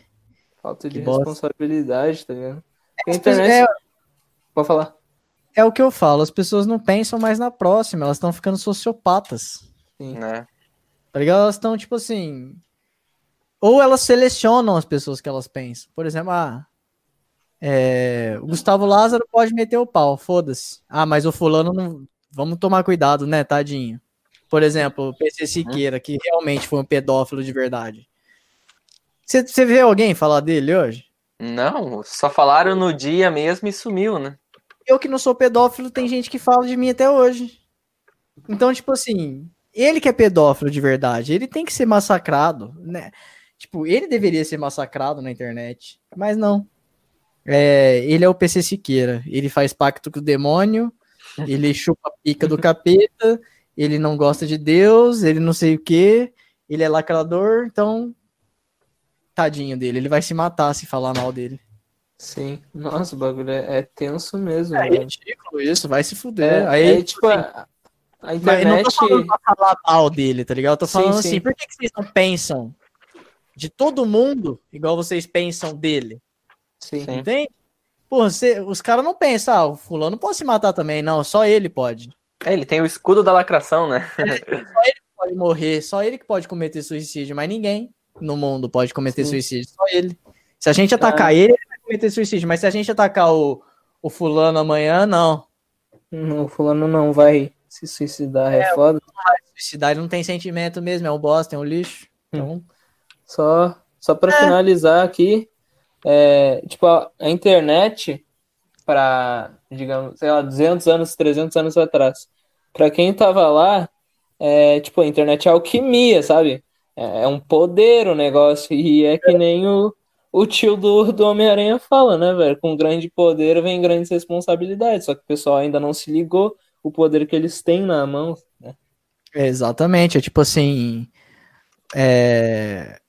Speaker 1: Falta de
Speaker 4: Que bosta.
Speaker 1: responsabilidade, tá ligado? A
Speaker 4: As
Speaker 1: internet.
Speaker 4: pessoas-
Speaker 1: Pode falar.
Speaker 4: É, é o que eu falo, as pessoas não pensam mais na próxima, elas estão ficando sociopatas.
Speaker 3: né?
Speaker 4: Tá ligado? Elas estão, tipo assim. Ou elas selecionam as pessoas que elas pensam. Por exemplo, ah. é, o Gustavo Lázaro pode meter o pau, foda-se. Ah, mas o fulano não. Vamos tomar cuidado, né, tadinho. Por exemplo, o PC Siqueira, que realmente foi um pedófilo de verdade. Você você vê alguém falar dele hoje?
Speaker 3: Não, só falaram no dia mesmo e sumiu, né?
Speaker 4: Eu que não sou pedófilo, tem gente que fala de mim até hoje. Então, tipo assim, ele que é pedófilo de verdade, ele tem que ser massacrado, né? Tipo, ele deveria ser massacrado na internet, mas não. É, ele é o PC Siqueira, ele faz pacto com o demônio, ele chupa a pica do capeta, ele não gosta de Deus, ele não sei o que, ele é lacrador, então tadinho dele, ele vai se matar se falar mal dele.
Speaker 1: Sim. Nossa, o bagulho é, é tenso mesmo.
Speaker 4: É
Speaker 1: velho.
Speaker 4: ridículo isso, vai se fuder.
Speaker 1: É,
Speaker 4: Aí,
Speaker 1: é, tipo, a, a
Speaker 4: Mas eu não
Speaker 1: internet.
Speaker 4: tô falando pra falar mal dele, tá ligado? Eu tô
Speaker 1: Sim,
Speaker 4: falando
Speaker 1: sim.
Speaker 4: assim, por que, que vocês não pensam de todo mundo igual vocês pensam dele?
Speaker 1: Sim.
Speaker 3: Sim.
Speaker 4: Entende? Porra, você- os caras não pensam, ah, o fulano pode se matar também, não, só ele pode.
Speaker 3: É, ele tem o escudo da lacração, né?
Speaker 4: Pode morrer, só ele que pode cometer suicídio, mas ninguém no mundo pode cometer
Speaker 1: Sim.
Speaker 4: suicídio, só ele. Se a gente atacar ele, ele vai cometer suicídio, mas se a gente atacar o, o fulano amanhã, não.
Speaker 1: Não, o fulano não vai se suicidar, é, foda.
Speaker 4: Suicidar não tem sentimento mesmo, é um bosta, é um lixo. Então,
Speaker 1: Só, só para finalizar aqui, é, tipo, a, a internet, para, digamos, sei lá, 200 anos, 300 anos atrás, para quem tava lá, é, tipo, a internet é alquimia, sabe? É, é um poder o negócio, e é que nem o, o tio do, do Homem-Aranha fala, né, velho? Com grande poder vem grandes responsabilidades, só que o pessoal ainda não se ligou o poder que eles têm na mão, né?
Speaker 4: É, Exatamente, é tipo assim. É...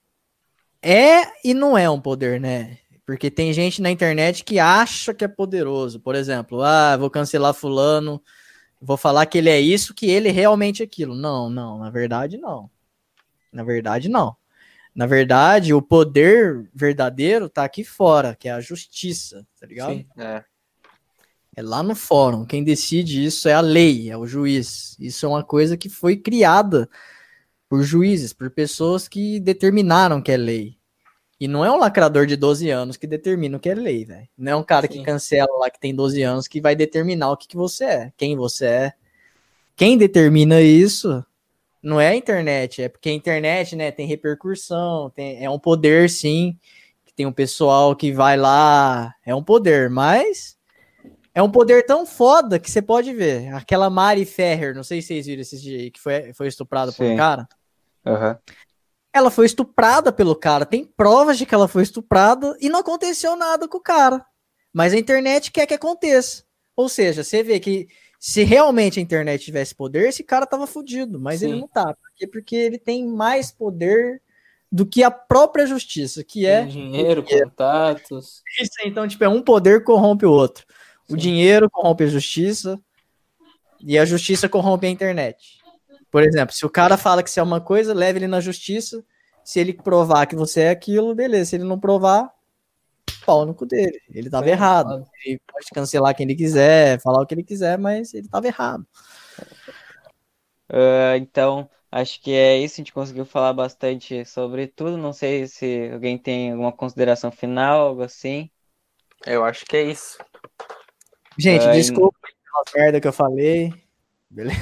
Speaker 4: é e não é um poder, né? Porque tem gente na internet que acha que é poderoso. Por exemplo, ah, vou cancelar Fulano, vou falar que ele é isso, que ele realmente é aquilo. Não, não, na verdade, não. Na verdade, não. Na verdade, o poder verdadeiro tá aqui fora, que é a justiça, tá ligado?
Speaker 1: Sim.
Speaker 3: É.
Speaker 4: É lá no fórum. Quem decide isso é a lei, é o juiz. Isso é uma coisa que foi criada por juízes, por pessoas que determinaram que é lei. E não é um lacrador de 12 anos que determina o que é lei, velho. Não é um cara que
Speaker 1: Sim.
Speaker 4: cancela lá que tem 12 anos que vai determinar o que, que você é, quem você é. Quem determina isso não é a internet, é porque a internet, né, tem repercussão, tem, é um poder, sim, que tem um pessoal que vai lá, é um poder, mas é um poder tão foda que você pode ver. Aquela Mari Ferrer, não sei se vocês viram esses dias aí, que foi, foi estuprada por um cara.
Speaker 2: Aham.
Speaker 4: Ela foi estuprada pelo cara. Tem provas de que ela foi estuprada e não aconteceu nada com o cara. Mas a internet quer que aconteça. Ou seja, você vê que se realmente a internet tivesse poder, esse cara tava fudido. Mas ele
Speaker 1: Sim.
Speaker 4: não tá. Por quê? Porque ele tem mais poder do que a própria justiça, que é
Speaker 1: Tem dinheiro, contatos.
Speaker 4: isso. Então, tipo, é um poder corrompe o outro. O dinheiro corrompe a justiça e a justiça corrompe a internet. Por exemplo, se o cara fala que você é uma coisa, leve ele na justiça. Se ele provar que você é aquilo, beleza. Se ele não provar, pau no cu dele. Ele tava
Speaker 1: Sim,
Speaker 4: errado. Ele pode cancelar quem ele quiser, falar o que ele quiser, mas ele tava errado.
Speaker 2: Ah, então, acho que é isso. A gente conseguiu falar bastante sobre tudo. Não sei se alguém tem alguma consideração final, algo assim.
Speaker 3: Eu acho que é isso.
Speaker 4: Gente,
Speaker 2: Ai,
Speaker 4: desculpa pela merda que eu falei. Beleza?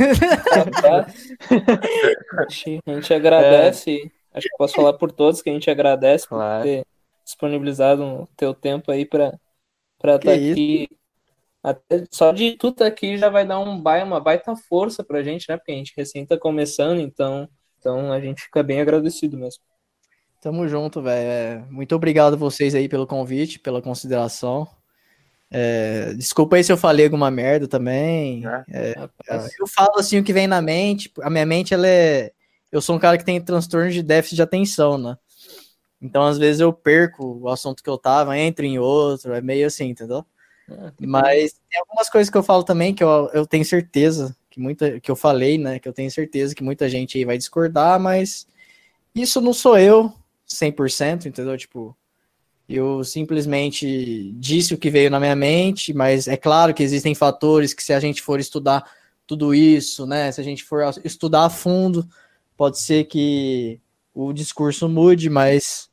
Speaker 1: A gente, a gente agradece acho que posso falar por todos que a gente agradece
Speaker 2: Claro.
Speaker 1: por ter disponibilizado o teu tempo aí para estar
Speaker 4: isso.
Speaker 1: aqui. Até, só de tu estar aqui já vai dar um baita, uma baita força pra gente, né? Porque a gente recém tá começando, então, então a gente fica bem agradecido mesmo.
Speaker 4: Tamo junto, velho. É, Muito obrigado a vocês aí pelo convite, pela consideração. É, desculpa aí se eu falei alguma merda também.
Speaker 3: É.
Speaker 1: Rapaz,
Speaker 4: Eu falo assim o que vem na mente. A minha mente, ela é. Eu sou um cara que tem transtorno de déficit de atenção, né? Então, às vezes, eu perco o assunto que eu tava, entro em outro, é meio assim, entendeu?
Speaker 1: ah,
Speaker 4: Mas tem algumas coisas que eu falo também que eu, eu tenho certeza que muita que eu falei, né? Que eu tenho certeza que muita gente aí vai discordar, mas isso não sou eu 100%, entendeu? Tipo, eu simplesmente disse o que veio na minha mente, mas é claro que existem fatores que se a gente for estudar tudo isso, né? Se a gente for estudar a fundo, pode ser que o discurso mude, mas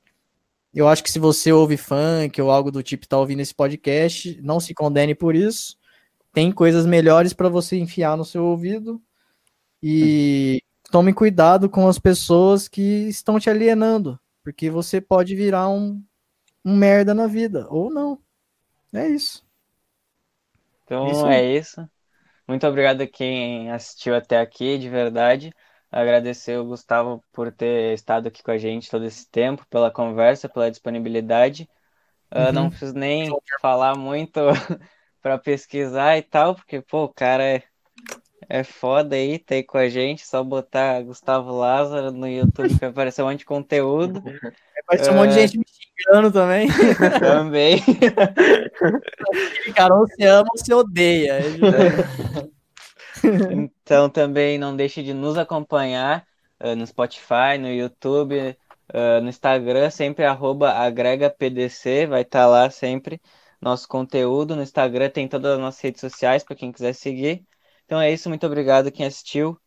Speaker 4: eu acho que se você ouve funk ou algo do tipo e tá ouvindo esse podcast, não se condene por isso. Tem coisas melhores para você enfiar no seu ouvido. E tome cuidado com as pessoas que estão te alienando, porque você pode virar um, um merda na vida, ou não. É isso.
Speaker 2: Então
Speaker 4: Isso
Speaker 2: é isso. Muito obrigado a quem assistiu até aqui, de verdade. Agradecer o Gustavo por ter estado aqui com a gente todo esse tempo, pela conversa, pela disponibilidade. Ah,
Speaker 4: Uhum.
Speaker 2: não preciso nem falar muito para pesquisar e tal, porque, pô, o cara é, é foda aí, tá aí com a gente. Só botar Gustavo Lázaro no YouTube que vai aparecer um monte de conteúdo
Speaker 4: Vai ter um monte de
Speaker 2: É.
Speaker 4: gente me também.
Speaker 2: também.
Speaker 4: Cara, ou você ama ou você odeia.
Speaker 2: Então também não deixe de nos acompanhar eh, no Spotify, no YouTube, eh, no Instagram, sempre arroba agregapdc, vai estar lá sempre nosso conteúdo. No Instagram tem todas as nossas redes sociais para quem quiser seguir. Então é isso, muito obrigado quem assistiu